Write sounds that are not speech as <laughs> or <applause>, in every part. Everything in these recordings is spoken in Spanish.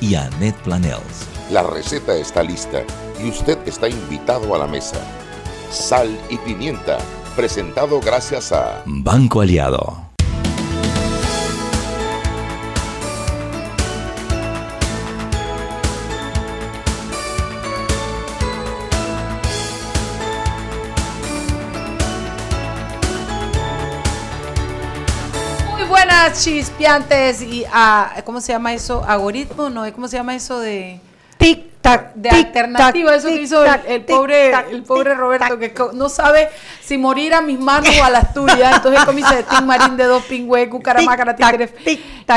y Annette Planels. La receta está lista y usted está invitado a la mesa. Sal y pimienta, presentado gracias a Banco Aliado. Chispiantes y ah, ¿cómo se llama eso? ¿Algoritmo? No, ¿cómo se llama eso de Tic tac de tic, alternativa? tac, Eso que tic, hizo el, tac, el tic, pobre el pobre tic, Roberto que no sabe si morir a mis manos o a las tuyas. Entonces como dice Tim Marín de dos pingües, cucaramácara.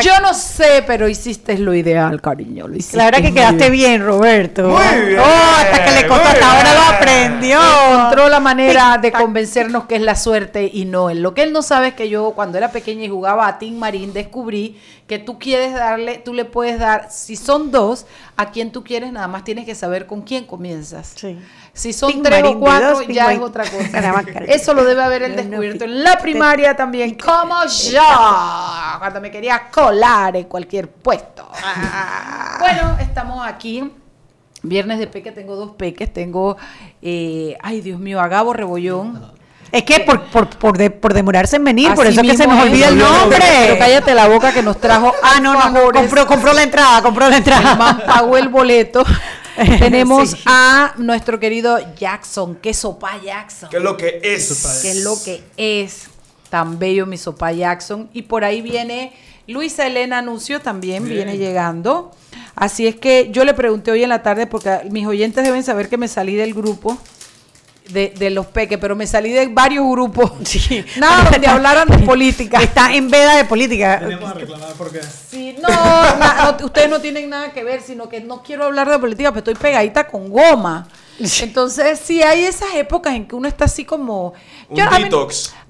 Yo no sé, pero hiciste lo ideal, cariño. Lo hiciste La verdad que quedaste bien. bien, Roberto. Muy bien, Oh, hasta que le costó, hasta ahora lo aprendió. encontró la manera Tic, de convencernos que es la suerte y no él. Lo que él no sabe es que yo cuando era pequeña y jugaba a Tim Marín descubrí que tú quieres darle, tú le puedes dar, si son dos, a quien tú quieres nada más tienes que saber con quién comienzas. Sí. Si son tres Marín o cuatro, dos, ya es otra <laughs> cosa. Eso lo debe haber no, descubierto en la primaria también, como yo, cuando me quería colar en cualquier puesto. Bueno, estamos aquí. Viernes de peque, tengo dos peques. Tengo, eh, ay Dios mío, a Gabo Rebollón. Es que por, por, por, de- por demorarse en venir, por eso es que se nos es. olvida el nombre. Pero cállate la boca que nos trajo. <laughs> Ah, no, no, no. Compró, compró la entrada, compró la entrada. man pagó el boleto. <laughs> Tenemos Sí. a nuestro querido Jackson, que sopa Jackson. ¿Qué es lo que es? que es lo que es tan bello mi sopa Jackson. Y por ahí viene Luisa Elena Anuncio, también viene llegando. Así es que yo le pregunté hoy en la tarde, porque mis oyentes deben saber que me salí del grupo de, de los peques, pero me salí de varios grupos. <laughs> <laughs> Nada, donde hablaran de política. <laughs> Está en veda de política. Venimos a reclamar porque. Sí, no, na- no, ustedes no tienen nada que ver, sino que no quiero hablar de política, pero estoy pegadita con goma. Entonces, sí, hay esas épocas en que uno está así como... Un a mí-.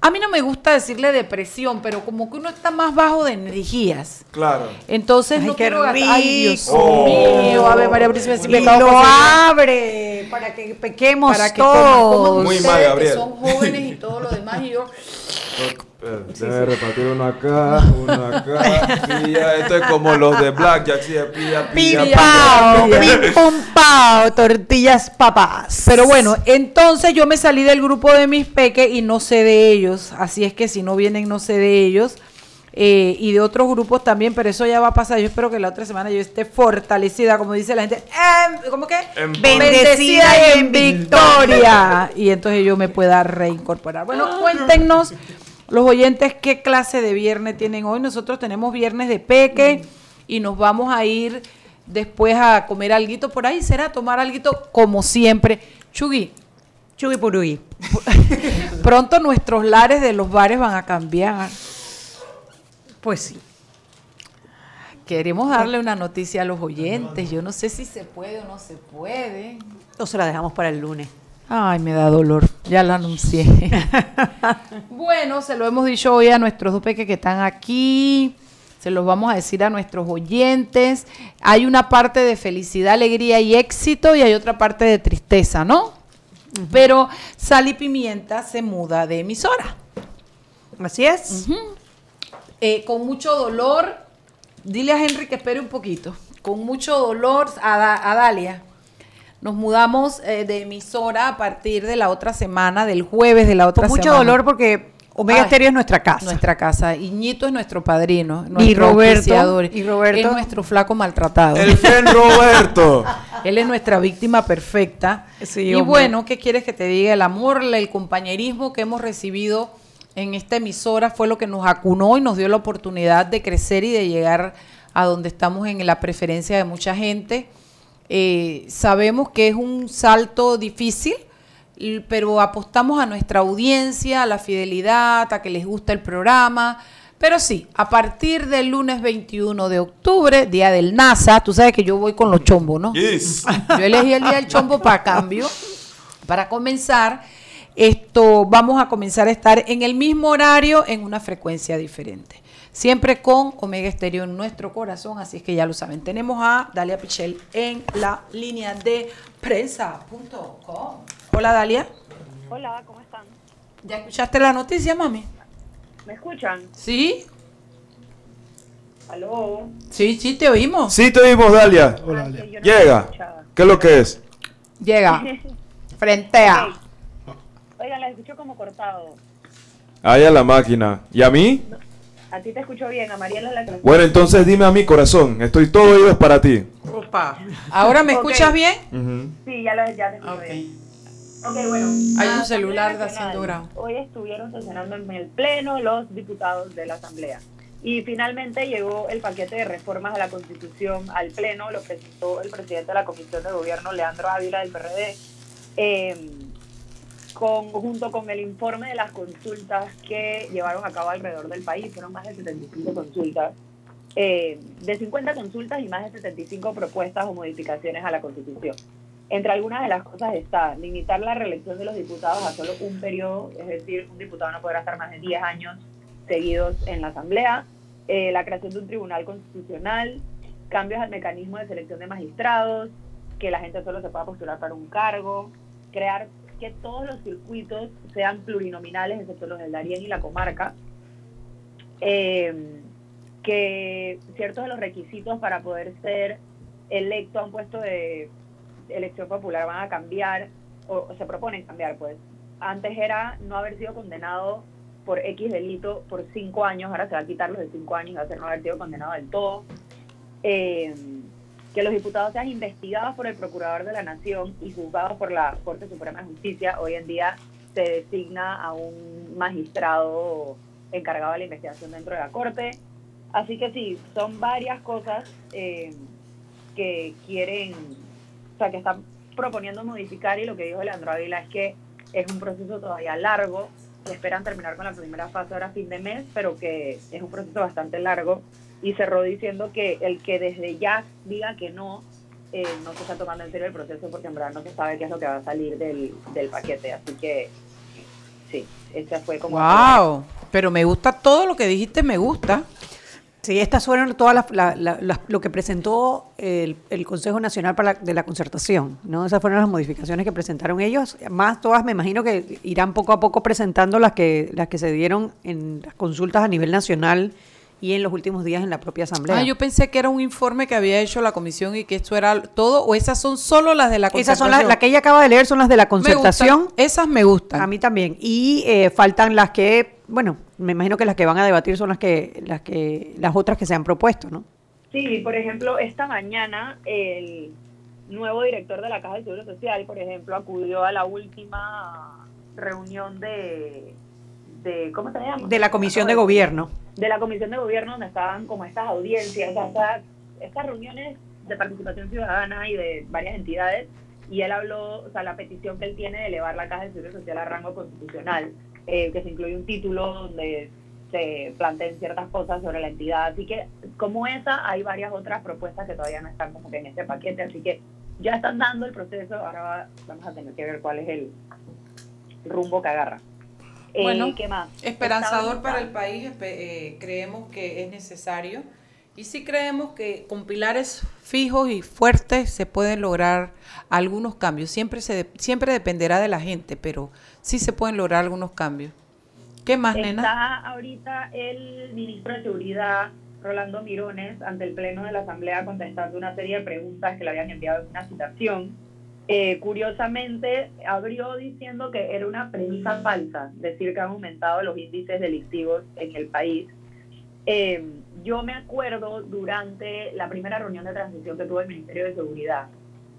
A mí, no me gusta decirle depresión, pero como que uno está más bajo de energías. Claro. Entonces, Ay, no qué quiero gastar- Ay, Dius rico. mío, Ave María Príncipe, si Y pecado lo abre para que pequemos para que todos. Muy ustedes, mal, que Gabriel. son jóvenes y todo lo demás, y yo... <laughs> Debe repartir uno acá, uno acá. Pilla, esto es como los de Blackjack, sí, pilla, pilla, pao, pilla. pim pum pao, tortillas papas. Pero bueno, entonces yo me salí del grupo de mis peques y no sé de ellos. Así es que si no vienen, no sé de ellos. Eh, y de otros grupos también, pero eso ya va a pasar. Yo espero que la otra semana yo esté fortalecida, como dice la gente. em, ¿Cómo que? En Bendecida y en victoria. Y entonces yo me pueda reincorporar. Bueno, cuéntenos los oyentes qué clase de viernes tienen hoy. Nosotros tenemos viernes de peque y nos vamos a ir después a comer alguito por ahí. Será tomar alguito como siempre. Chugui, Chugui purugui. <laughs> pronto nuestros lares de los bares van a cambiar. Pues sí. Queremos darle una noticia a los oyentes. Yo no sé si se puede o no se puede. O se la dejamos para el lunes. Ay, me da dolor. Ya lo anuncié. <laughs> bueno, se lo hemos dicho hoy a nuestros dos peques que están aquí. Se los vamos a decir a nuestros oyentes. Hay una parte de felicidad, alegría y éxito y hay otra parte de tristeza, ¿no? Pero Sal y Pimienta se muda de emisora. Así es. Eh, con mucho dolor. Dile a Henry que espere un poquito. Con mucho dolor, a, Da- a Dalia. Nos mudamos eh, de emisora a partir de la otra semana, del jueves de la otra Con mucho semana. dolor porque Omega Ay, Stereo es nuestra casa. Nuestra casa. Iñito es nuestro padrino. Y nuestro Roberto, auspiciador. y Roberto. Es nuestro flaco maltratado. El Fen Roberto. <laughs> Él es nuestra víctima perfecta. Sí, y hombre. bueno, ¿qué quieres que te diga? El amor, el compañerismo que hemos recibido en esta emisora fue lo que nos acunó y nos dio la oportunidad de crecer y de llegar a donde estamos en la preferencia de mucha gente. Eh, sabemos que es un salto difícil, pero apostamos a nuestra audiencia, a la fidelidad, a que les gusta el programa. Pero sí, a partir del lunes 21 de octubre, día del NASA, tú sabes que yo voy con los chombos, ¿no? Yes. <laughs> Yo elegí el día del chombo para cambio, para comenzar. Esto vamos a comenzar a estar en el mismo horario, en una frecuencia diferente. Siempre con Omega Estéreo en nuestro corazón, así es que ya lo saben. Tenemos a Dalia Pichel en la línea de prensa.com. Hola Dalia. Hola, ¿cómo están? ¿Ya escuchaste la noticia, mami? ¿Me escuchan? ¿Sí? ¿Aló? Sí, sí, te oímos. Sí, te oímos, Dalia. Ah, que yo no Llega. ¿Qué es lo que es? Llega. <laughs> Frente a. Ok. Oigan, la escucho como cortado. Ahí a la máquina. ¿Y a mí? A ti te escucho bien, a Mariela la que Bueno, entonces dime a mi corazón. Estoy todo oído para ti. Opa. ¿Ahora me escuchas bien? Sí, ya, lo, ya te escucho Ok. bien. Ok, bueno. Hay un Asamblea celular haciendo grado. Hoy estuvieron sesionando en el Pleno los diputados de la Asamblea. Y finalmente llegó el paquete de reformas a la Constitución al Pleno, lo presentó el presidente de la Comisión de Gobierno, Leandro Ávila, del PRD, eh, con, junto con el informe de las consultas que llevaron a cabo alrededor del país. Fueron más de 75 consultas. eh, de 50 consultas y más de 75 propuestas o modificaciones a la Constitución. Entre algunas de las cosas está limitar la reelección de los diputados a solo un periodo, es decir, un diputado no podrá estar más de 10 años seguidos en la Asamblea, eh, la creación de un tribunal constitucional, cambios al mecanismo de selección de magistrados, que la gente solo se pueda postular para un cargo, crear que todos los circuitos sean plurinominales, excepto los del Darién y la comarca, eh, que ciertos de los requisitos para poder ser electo a un puesto de elección popular van a cambiar, o, se proponen cambiar, pues. Antes era no haber sido condenado por X delito por cinco años, ahora se va a quitar los de cinco años y va a ser no haber sido condenado del todo. Eh, que los diputados sean investigados por el Procurador de la Nación y juzgados por la Corte Suprema de Justicia. Hoy en día se designa a un magistrado encargado de la investigación dentro de la Corte. Así que sí, son varias cosas eh, que quieren, o sea, que están proponiendo modificar y lo que dijo Leandro Ávila es que es un proceso todavía largo, esperan terminar con la primera fase ahora fin de mes, pero que es un proceso bastante largo y cerró diciendo que el que desde ya diga que no, eh, no se está tomando en serio el proceso porque en verdad no se sabe qué es lo que va a salir del, del paquete, así que sí, esa fue como... Wow, pero me gusta todo lo que dijiste, me gusta. Sí, estas fueron todas las, la- la- las- lo que presentó el, el Consejo Nacional para la- de la Concertación, ¿no? Esas fueron las modificaciones que presentaron ellos. Más todas, me imagino que irán poco a poco presentando las que las que se dieron en las consultas a nivel nacional y en los últimos días en la propia Asamblea. Ah, yo pensé que era un informe que había hecho la comisión y que esto era todo, o esas son solo las de la Esas son las, concertación? las que ella acaba de leer, son las de la Me gustan, concertación. esas me gustan. A mí también. Y eh, faltan las que, bueno, me imagino que las que van a debatir son las que, las que, las otras que se han propuesto, ¿no? Sí, por ejemplo, esta mañana el nuevo director de la Caja de Seguro Social, por ejemplo, acudió a la última reunión de, de ¿cómo se llama? De la Comisión de Gobierno. De la Comisión de Gobierno, donde estaban como estas audiencias, estas, estas reuniones de participación ciudadana y de varias entidades, y él habló, o sea, la petición que él tiene de elevar la Caja de Seguro Social a rango constitucional, eh, que se incluye un título donde se planteen ciertas cosas sobre la entidad. Así que, como esa, hay varias otras propuestas que todavía no están como que en este paquete. Así que ya están dando el proceso. Ahora va- vamos a tener que ver cuál es el rumbo que agarra. Eh, Bueno, ¿qué más? Esperanzador para el país, eh, creemos que es necesario. Y sí creemos que con pilares fijos y fuertes se pueden lograr algunos cambios. Siempre, se de- siempre dependerá de la gente, pero sí se pueden lograr algunos cambios. ¿Qué más, nena? Está ahorita el ministro de Seguridad, Rolando Mirones, ante el Pleno de la Asamblea contestando una serie de preguntas que le habían enviado en una citación. Eh, curiosamente, abrió diciendo que era una premisa falsa decir que han aumentado los índices delictivos en el país. Eh, yo me acuerdo durante la primera reunión de transición que tuvo el Ministerio de Seguridad,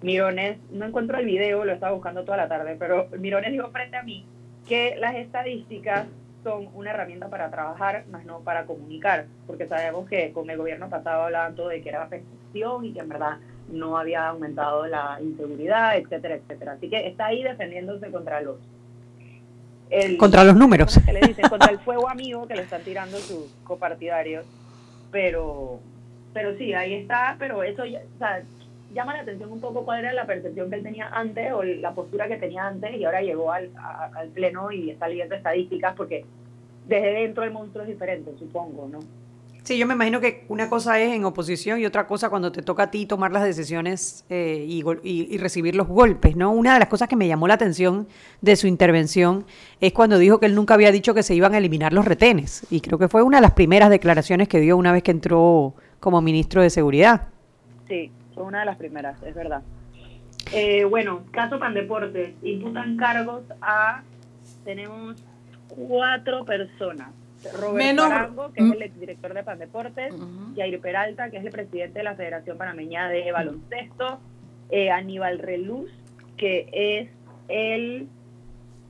Mirones, no encuentro el video, lo estaba buscando toda la tarde, pero Mirones dijo frente a mí que las estadísticas son una herramienta para trabajar, más no para comunicar, porque sabemos que con el gobierno pasado hablaban todo de que era percepción y que en verdad no había aumentado la inseguridad, etcétera, etcétera. Así que está ahí defendiéndose contra los el... Contra los números. ¿cómo es que le dicen? Contra el fuego amigo que le están tirando sus copartidarios. Pero, pero sí, ahí está, pero eso ya, llama la atención un poco cuál era la percepción que él tenía antes o la postura que tenía antes y ahora llegó al, a- al pleno y está leyendo estadísticas porque desde dentro el monstruo es diferente, supongo, ¿no? Sí, yo me imagino que una cosa es en oposición y otra cosa cuando te toca a ti tomar las decisiones eh, y, y- y recibir los golpes, ¿no? Una de las cosas que me llamó la atención de su intervención es cuando dijo que él nunca había dicho que se iban a eliminar los retenes. Y creo que fue una de las primeras declaraciones que dio una vez que entró como ministro de Seguridad. Sí, fue una de las primeras, es verdad. Eh, bueno, caso Pandeportes, imputan cargos a, tenemos cuatro personas. Roberto Menos- Arango, que es el exdirector de Pandeportes, Jair Peralta, que es el presidente de la Federación Panameña de Baloncesto, eh, Aníbal Reluz, que es el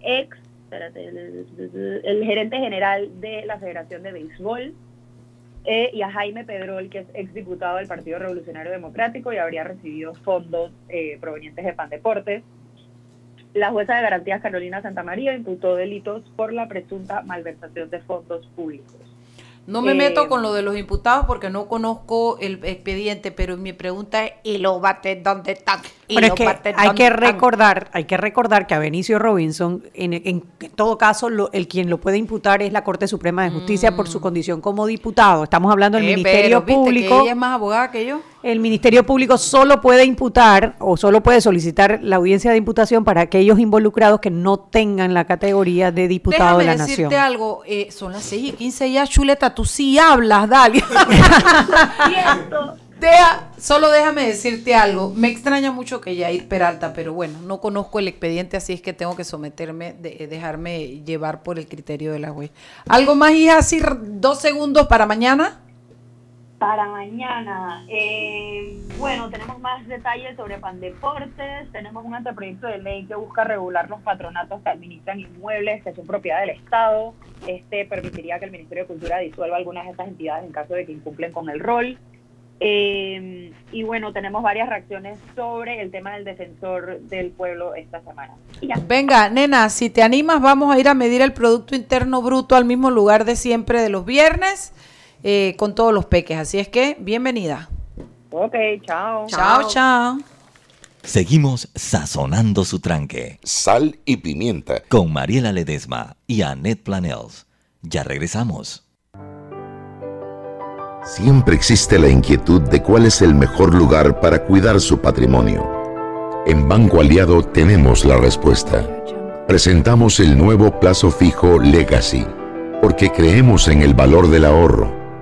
ex, espérate, el, el gerente general de la Federación de Béisbol, eh, y a Jaime Pedrol, que es exdiputado del Partido Revolucionario Democrático y habría recibido fondos eh, provenientes de Pandeportes. La jueza de garantías Carolina Santamaría imputó delitos por la presunta malversación de fondos públicos. No me Eh, meto con lo de los imputados porque no conozco el expediente, pero mi pregunta es, ¿y los bates dónde están? ¿Y Pero es que hay que están? recordar, hay que recordar que a Benicio Robinson, en, en todo caso, lo- el quien lo puede imputar es la Corte Suprema de Justicia por su condición como diputado. Estamos hablando del Mm. Eh, Ministerio pero, ¿viste que Público. ella es más abogada que yo. El Ministerio Público solo puede imputar o solo puede solicitar la audiencia de imputación para aquellos involucrados que no tengan la categoría de diputado Déjame de la decirte nación. algo, eh, son las 6 y 15 ya, chuleta, tú sí hablas, dale. <laughs> Deja, solo déjame decirte algo. Me extraña mucho que Yair Peralta, pero bueno, no conozco el expediente, así es que tengo que someterme, de, dejarme llevar por el criterio de la juez. ¿Algo más, hija? Así, dos segundos para mañana. Para mañana, eh, bueno, tenemos más detalles sobre Pandeportes, tenemos un anteproyecto de ley que busca regular los patronatos que administran inmuebles que son propiedad del Estado. Este permitiría que el Ministerio de Cultura disuelva algunas de estas entidades en caso de que incumplen con el rol. Eh, y bueno, tenemos varias reacciones sobre el tema del defensor del pueblo esta semana. Venga, nena, si te animas, vamos a ir a medir el Producto Interno Bruto al mismo lugar de siempre de los viernes, eh, con todos los peques. Así es que, bienvenida. Ok, chao. Chao, chao. Seguimos sazonando su tranque Sal y pimienta. con Mariela Ledesma y Annette Planels. Ya regresamos. Siempre existe la inquietud de cuál es el mejor lugar para cuidar su patrimonio. En Banco Aliado tenemos la respuesta. Presentamos el nuevo plazo fijo Legacy, porque creemos en el valor del ahorro,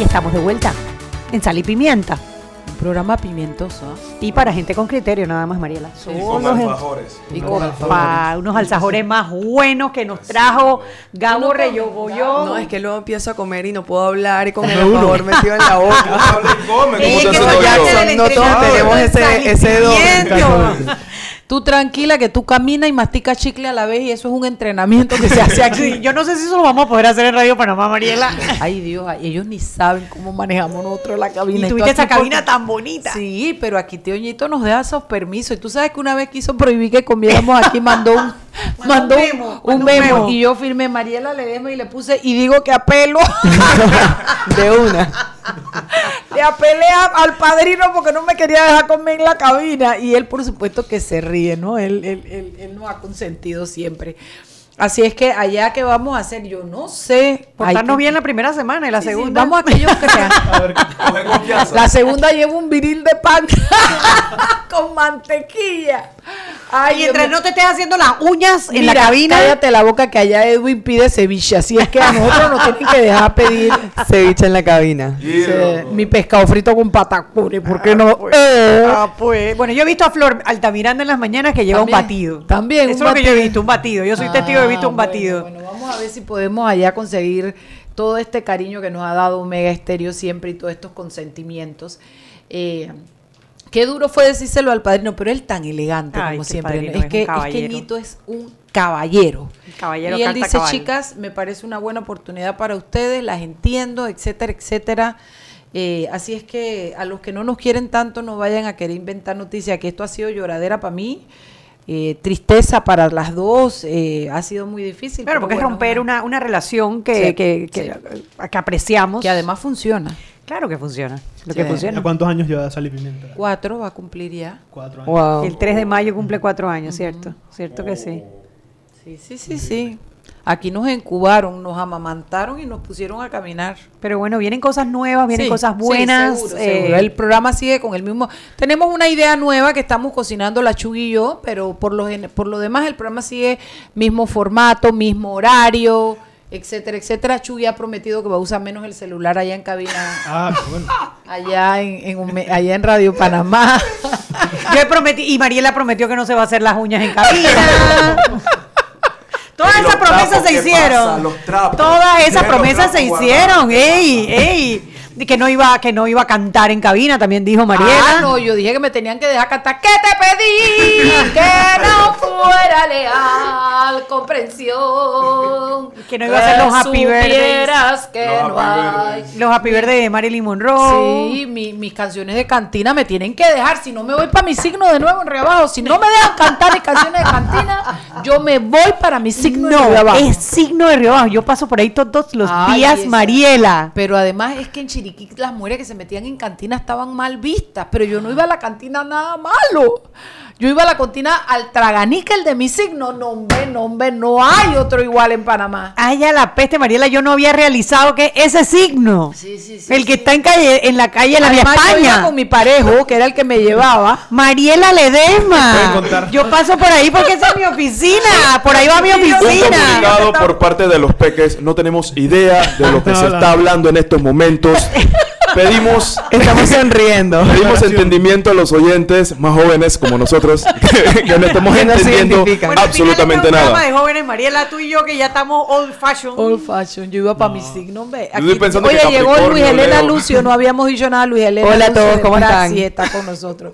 Y estamos de vuelta en Sal y Pimienta. Un programa pimientoso. ¿ah? Y para gente con criterio, nada más, Mariela. Son Con alfajores. Y unos alzajores más buenos que nos trajo Gabo Reyogoyó. No, es que luego empiezo a comer y no puedo hablar y con el alfajor metido en la boca. Y come, Eh, ¿cómo te que hace no, Jackson, no todos tenemos ese- ese don. Tú tranquila que tú caminas y masticas chicle a la vez y eso es un entrenamiento que se hace aquí. Sí, <laughs> yo no sé si eso lo vamos a poder hacer en Radio Panamá, Mariela. <laughs> Ay Dios, ellos ni saben cómo manejamos nosotros la cabina. Y tuviste esa cabina tan bonita. Sí, pero aquí Teoñito nos deja esos permisos. Y tú sabes que una vez quiso prohibir que comiéramos aquí, mandó un, mandó un, memo, un memo. memo. Y yo firmé Mariela Ledesma y le puse, y digo que apelo. <laughs> De una. Le apelé a- al padrino porque no me quería dejar comer en la cabina. Y él, por supuesto, que se ríe, ¿no? Él, él, él, él nos ha consentido siempre. Así es que allá que vamos a hacer, yo no sé. Portarnos que- bien la primera semana y la Sí, sí, segunda. vamos a que ellos <laughs> crean. A ver, coge confianza. La segunda lleva un viril de pan <laughs> con mantequilla. Ay, y mientras no te estés haciendo las uñas en la Mira, cabina. Cállate la boca que allá Edwin pide ceviche. Así es que a nosotros nos tienen que dejar pedir <laughs> Ceviche en la cabina. Mi pescado frito con patacones. ¿Por qué no? Eh. Ah, pues. Bueno, yo he visto a Flor Altamiranda en las mañanas que lleva un También, batido. también, Eso un es lo que yo he visto, un batido. Yo soy testigo de un Ah, batido. Bueno, bueno, vamos a ver si podemos allá conseguir todo este cariño que nos ha dado Omega Estéreo siempre y todos estos consentimientos. Eh, qué duro fue decírselo al padrino, pero él tan elegante Ay, como siempre. Es que, es que. Ñito es un caballero. Caballero y él dice, cabal. chicas, me parece una buena oportunidad para ustedes, las entiendo, etcétera, etcétera. Eh, así es que a los que no nos quieren tanto no vayan a querer inventar noticias, que esto ha sido lloradera para mí, eh, tristeza para las dos, eh, ha sido muy difícil. Claro, pero porque es romper una- una, relación que, Sí, que, que, que apreciamos. que además funciona. Claro que funciona. Lo Sí. que funciona. ¿A cuántos años lleva Sal y Pimienta? Cuatro va a cumplir ya. Cuatro años. Wow. El 3 de mayo cumple cuatro años, ¿cierto? ¿Cierto que sí? Sí, sí, sí, sí. Aquí nos incubaron, nos amamantaron y nos pusieron a caminar. Pero bueno, vienen cosas nuevas, vienen Sí, cosas sí, buenas. seguro, eh, seguro. El programa sigue con el mismo. Tenemos una idea nueva que estamos cocinando la Chugui y yo, pero por lo, por lo demás el programa sigue mismo formato, mismo horario, etcétera, etcétera. Chugui ha prometido que va a usar menos el celular allá en cabina, <laughs> Ah, bueno. allá en, en un allá en Radio Panamá. <laughs> Yo he prometido, y Mariela prometió que no se va a hacer las uñas en cabina. <laughs> Todas esas promesas se ¿qué hicieron. pasa? Todas esas promesas se hicieron. ¡Ey! ¡Ey! De que no iba, que no iba a cantar en cabina, también dijo Mariela. Ah, no, yo dije que me tenían que dejar cantar. ¿Qué te pedí? <laughs> que no fuera leal, comprensión. Que no iba a hacer los happy que Los no happy hay. birthdays. Los happy birthday de Marilyn Monroe. Sí, mi- mis canciones de cantina me tienen que dejar. Si no me voy para mi signo de nuevo en Río Abajo, si no me dejan cantar mis canciones de cantina, <laughs> yo me voy para mi signo de No, Abajo. es signo de Río Abajo. Yo paso por ahí todos los Ay, días, esa- Mariela. Pero además es que en Chiriquí las mujeres que se metían en cantina estaban mal vistas, pero yo no iba a la cantina nada malo. Yo iba a la cantina al Traganíquel de mi signo. No, hombre, no, hombre, no hay otro igual en Panamá. Ay, a la peste, Mariela, yo no había realizado que ese signo. Sí, sí, sí. el que sí. está en, calle, en la calle de la Vía Además, yo iba España. con mi parejo, que era el que me llevaba. Mariela Ledesma. Yo paso por ahí porque esa es mi oficina. Por ahí va mi Un oficina. comunicado por parte de los peques. No tenemos idea de lo <laughs> que se está hablando en estos momentos. <laughs> Pedimos, Estamos sonriendo. pedimos entendimiento a los oyentes más jóvenes como nosotros <laughs> que no estamos Que no entendiendo. Bueno, absolutamente este nada. de jóvenes, Mariela, tú y yo, que ya estamos old fashion. Old fashion, yo iba para mi signo, hombre. Yo estoy pensando oye, que llegó Luis Elena Leo. Lucio, no habíamos dicho nada, Luis Elena Hola a todos, ¿cómo están? Brasil está con nosotros.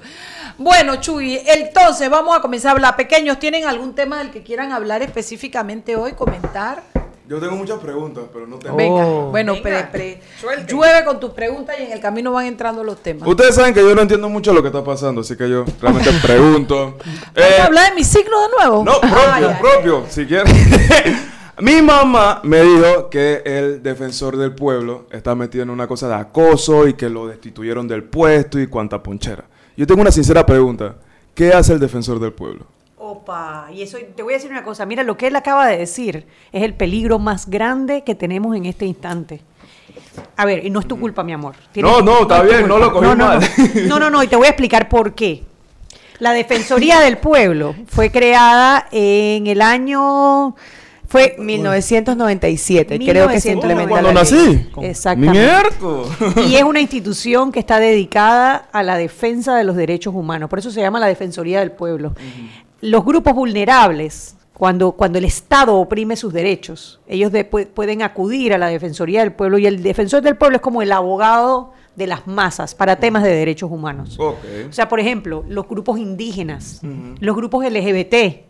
Bueno, Chuy, entonces vamos a comenzar a hablar. Pequeños, ¿tienen algún tema del que quieran hablar específicamente hoy, comentar? Yo tengo muchas preguntas, pero no tengo. Venga, Oh. bueno, Venga, pre- pre- llueve con tus preguntas y en el camino van entrando los temas. Ustedes saben que yo no entiendo mucho lo que está pasando, así que yo realmente <laughs> pregunto. ¿Vamos Eh, a hablar de mi signo de nuevo? No, propio, propio, si quieres. <laughs> Mi mamá me dijo que el defensor del pueblo está metido en una cosa de acoso y que lo destituyeron del puesto y cuanta ponchera. Yo tengo una sincera pregunta. ¿Qué hace el defensor del pueblo? Opa, y eso te voy a decir una cosa. Mira, lo que él acaba de decir es el peligro más grande que tenemos en este instante. A ver, y no es tu culpa, mi amor. No, no, está bien, culpa. no lo cogí no, no, mal. No. <laughs> no, no, no, y te voy a explicar por qué. La Defensoría del Pueblo fue creada en el año... Fue 1997, creo que se implementa ¿Cuándo la ley. nací? Exactamente. Mierco. Y es una institución que está dedicada a la defensa de los derechos humanos. Por eso se llama la Defensoría del Pueblo. Los grupos vulnerables cuando, cuando el Estado oprime sus derechos. Ellos de- pu- pueden acudir a la Defensoría del Pueblo y el defensor del pueblo es como el abogado de las masas para temas de derechos humanos. O sea, por ejemplo, los grupos indígenas, los grupos LGBT,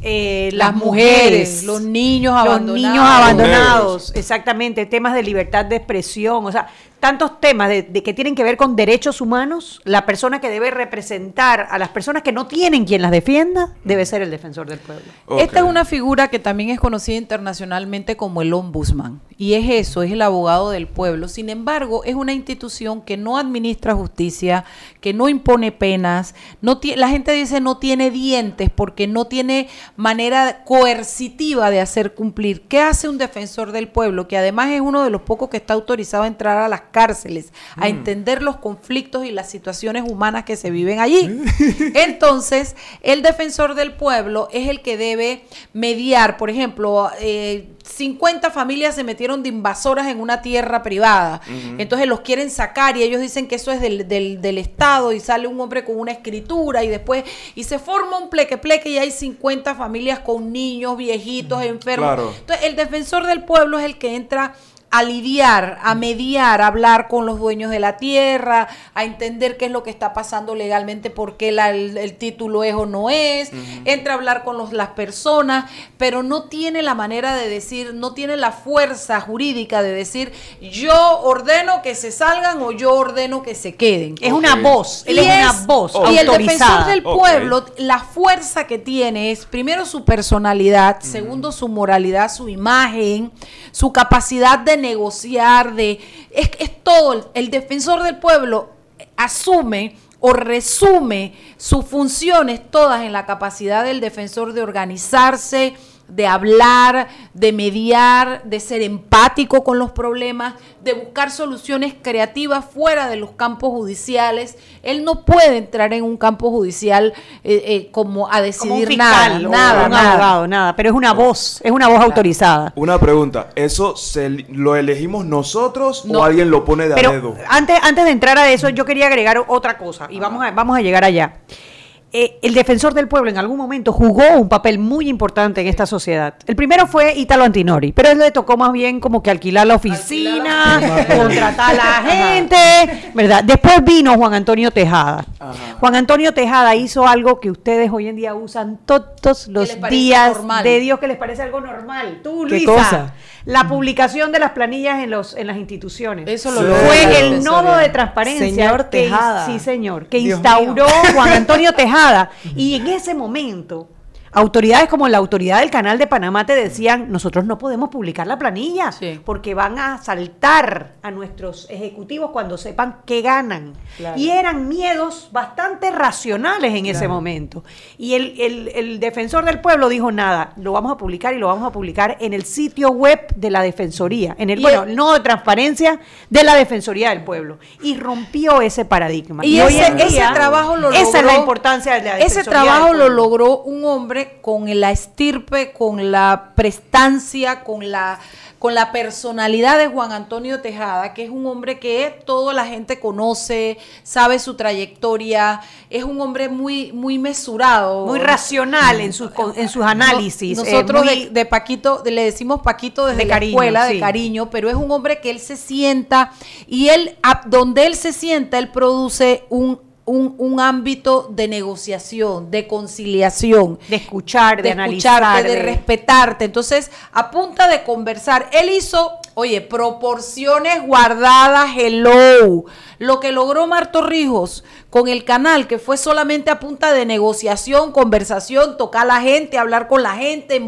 eh, las, Las mujeres, mujeres, los niños los abandonados. niños abandonados, exactamente, temas de libertad de expresión, o sea, tantos temas de, de que tienen que ver con derechos humanos, la persona que debe representar a las personas que no tienen quien las defienda debe ser el defensor del pueblo. Esta es una figura que también es conocida internacionalmente como el ombudsman. Y es eso, es el abogado del pueblo. Sin embargo, es una institución que no administra justicia, que no impone penas. No la gente dice no tiene dientes porque no tiene manera coercitiva de hacer cumplir. ¿Qué hace un defensor del pueblo? Que además es uno de los pocos que está autorizado a entrar a las cárceles, a Mm. entender los conflictos y las situaciones humanas que se viven allí. <laughs> Entonces, el defensor del pueblo es el que debe mediar, por ejemplo, eh, 50 familias se metieron de invasoras en una tierra privada, entonces los quieren sacar y ellos dicen que eso es del, del- del Estado y sale un hombre con una escritura y después, y se forma un pleque pleque y hay 50 familias con niños, viejitos, enfermos. Claro. Entonces, el defensor del pueblo es el que entra a lidiar, a mediar, a hablar con los dueños de la tierra, a entender qué es lo que está pasando legalmente, por qué la- el, el título es o no es, entra a hablar con los, las personas, pero no tiene la manera de decir, no tiene la fuerza jurídica de decir, yo ordeno que se salgan o yo ordeno que se queden. Es una voz, él Y es una voz Y el defensor del pueblo la fuerza que tiene es primero su personalidad, segundo su moralidad, su imagen, su capacidad de negociar, de es, es todo. El, el defensor del pueblo asume o resume sus funciones todas en la capacidad del defensor de organizarse, de hablar, de mediar, de ser empático con los problemas, de buscar soluciones creativas fuera de los campos judiciales. Él no puede entrar en un campo judicial eh, eh, como a Como un decidir fiscal nada, o nada, un nada. abogado, nada, pero es una voz, es una voz autorizada. Una pregunta, ¿eso se, lo elegimos nosotros No. o alguien lo pone de a Pero dedo? antes, antes de entrar a eso, yo quería agregar otra cosa y vamos a, vamos a llegar allá. Eh, el defensor del pueblo en algún momento jugó un papel muy importante en esta sociedad. El primero fue Italo Antinori, pero él le tocó más bien como que alquilar la oficina, contratar a la gente, ¿verdad? Después vino Juan Antonio Tejada. Juan Antonio Tejada hizo algo que ustedes hoy en día usan todos los días normal. de Dios que les parece algo normal. Tú, ¿Qué Luisa, cosa? La publicación de las planillas en los en las instituciones. Eso lo Sí. logró fue el nodo de transparencia. Señor que- Tejada. sí, señor. Que Dios instauró mío. Juan Antonio <laughs> Tejada. Y en ese momento, autoridades como la autoridad del Canal de Panamá te decían, nosotros no podemos publicar la planilla porque van a saltar a nuestros ejecutivos cuando sepan que ganan. Claro. Y eran miedos bastante racionales en ese momento. Y el, el- el defensor del pueblo dijo, nada, lo vamos a publicar y lo vamos a publicar en el sitio web de la Defensoría, en el, Y bueno, el- no de transparencia, de la Defensoría del Pueblo. Y rompió ese paradigma. Y, hoy ese, en día, ese trabajo lo logró. Esa es la importancia de la Ese Defensoría trabajo del lo logró un hombre con la estirpe, con la prestancia, con la con la personalidad de Juan Antonio Tejada, que es un hombre que toda la gente conoce, sabe su trayectoria, es un hombre muy muy mesurado, Muy racional en sus, en sus análisis. eh, nosotros muy- de, de Paquito, de- le decimos Paquito desde De la cariño, escuela, de sí. cariño, pero es un hombre que él se sienta y él, a- donde él se sienta, él produce un, un, un ámbito de negociación, de conciliación. De escuchar, de analizar, de de- respetarte. Entonces, a punta de conversar, él hizo, oye, proporciones guardadas, hello. Lo que logró Marto Rijos con el canal, que fue solamente a punta de negociación, conversación, tocar a la gente, hablar con la gente,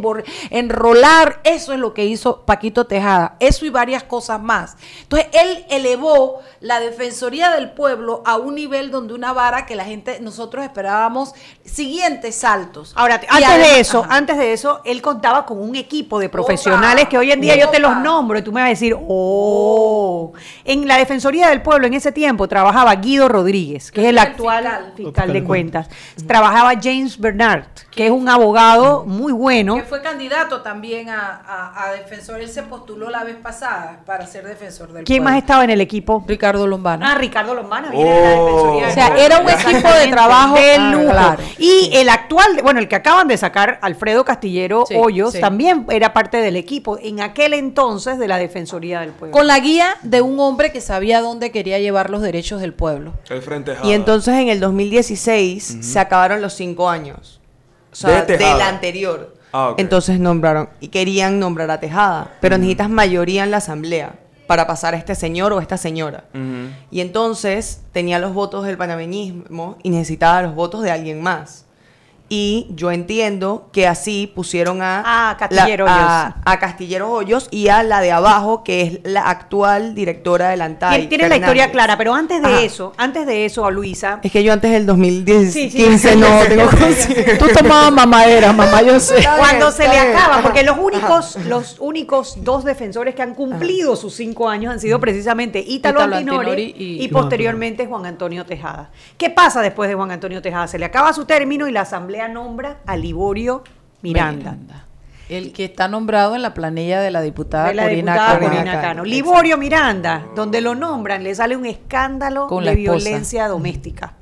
enrolar, eso es lo que hizo Paquito Tejada. Eso y varias cosas más. Entonces, él elevó la Defensoría del Pueblo a un nivel donde una vara que la gente, nosotros esperábamos siguientes saltos. Ahora, antes además- de eso, Ajá. antes de eso, él contaba con un equipo de profesionales que hoy en día yo te los nombro y tú me vas a decir, oh, en la Defensoría del Pueblo en ese tiempo trabajaba Guido Rodríguez, que es el actual fiscal, de cuentas. Trabajaba James Bernard, que es un abogado muy bueno. Que fue candidato también a, a, defensor. Él se postuló la vez pasada para ser defensor del ¿Quién más estaba en el equipo? Ricardo Lombana. Ah, Ricardo Lombana viene de la defensoría. O sea, era un equipo de trabajo de lujo. Y el actual, bueno, el que acaban de sacar, Alfredo Castillero Hoyos, también era parte del equipo en aquel entonces de la Defensoría del Pueblo. Con la guía de un hombre que sabía dónde quería llevar los derechos del pueblo. El Frente Y entonces en el 2016 se acabaron los cinco años. O sea, del anterior. Ah, entonces nombraron, y querían nombrar a Tejada, pero necesitas mayoría en la asamblea para pasar a este señor o esta señora. Y entonces tenía los votos del panameñismo y necesitaba los votos de alguien más y yo entiendo que así pusieron a, Castillero Hoyos. A, Castillero Hoyos y a la de abajo, que es la actual directora del ANTAI. Tiene la historia clara, pero antes de eso, antes de eso, a Luisa. Es que yo antes del 2015 no <laughs> tengo Tú tomabas mamadera, mamá, yo sé. Cuando se le acaba, porque los únicos, los únicos dos defensores que han cumplido sus cinco años han sido precisamente Ítalo, Antinori, y, posteriormente Juan Antonio Tejada. ¿Qué pasa después de Juan Antonio Tejada? Se le acaba su término y la asamblea nombra a Liborio Miranda. El que está nombrado en la planilla de la diputada, Corina, Cano. Liborio Miranda, donde lo nombran, le sale un escándalo de violencia doméstica.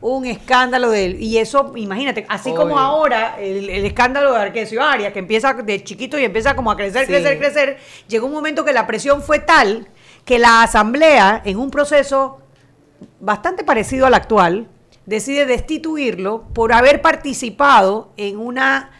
Un escándalo de y eso, imagínate, así como ahora el, escándalo de Arquesio Arias, que empieza de chiquito y empieza como a crecer, crecer, crecer, llegó un momento que la presión fue tal que la asamblea, en un proceso bastante parecido al actual, decide destituirlo por haber participado en, una,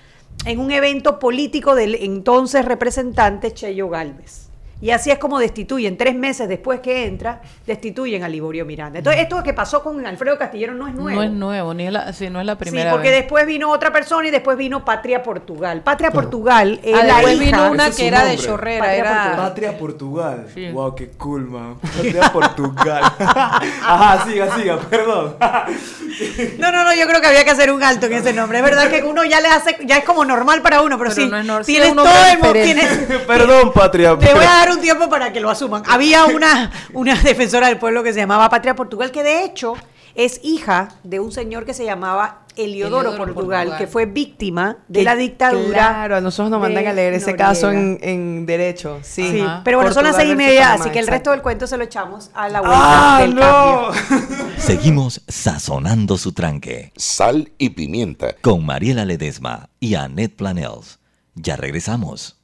en un evento político del entonces representante Cheyo Galvez. Y así es como destituyen, tres meses después que entra, destituyen a Liborio Miranda. Entonces, esto que pasó con Alfredo Castillero no es nuevo. No es nuevo, ni es la, no es la primera Sí, porque después vino otra persona y después vino Patria Portugal. Patria Portugal es ah, después vino una que era de Chorrera. Patria era... Portugal. Patria Portugal. Wow, qué cool, man. <laughs> Patria Portugal. <laughs> Ajá, siga, siga, perdón. <laughs> no, no, no, yo creo que había que hacer un alto en ese nombre. Es verdad que uno ya le hace, ya es como normal para uno, pero, sí. No es tienes todo el Perdón, Patria. Te voy a dar un tiempo para que lo asuman. Había una, una defensora del pueblo que se llamaba Patria Portugal, que de hecho es hija de un señor que se llamaba Eliodoro, Portugal, que fue víctima de la dictadura. Claro, a nosotros nos mandan a leer ese caso en, derecho. Sí, pero bueno, son las seis y media, así que el resto del cuento se lo echamos a la vuelta ah, del no. <laughs> Seguimos sazonando su tranque. Sal y pimienta. Con Mariela Ledesma y Annette Planels. Ya regresamos.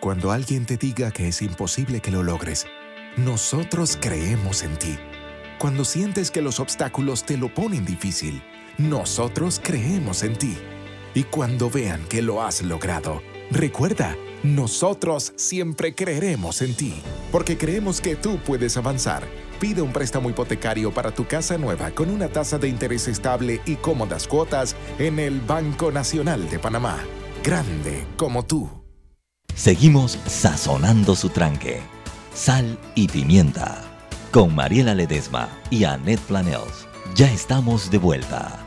Cuando alguien te diga que es imposible que lo logres, nosotros creemos en ti. cuando sientes que los obstáculos te lo ponen difícil, nosotros creemos en ti. Y cuando vean que lo has logrado, recuerda, nosotros siempre creeremos en ti, porque creemos que tú puedes avanzar. Pide un préstamo hipotecario para tu casa nueva con una tasa de interés estable y cómodas cuotas en el Banco Nacional de Panamá. Grande como tú. Seguimos sazonando su tranque. Sal y pimienta. Con Mariela Ledesma y Annette Planels. Ya estamos de vuelta.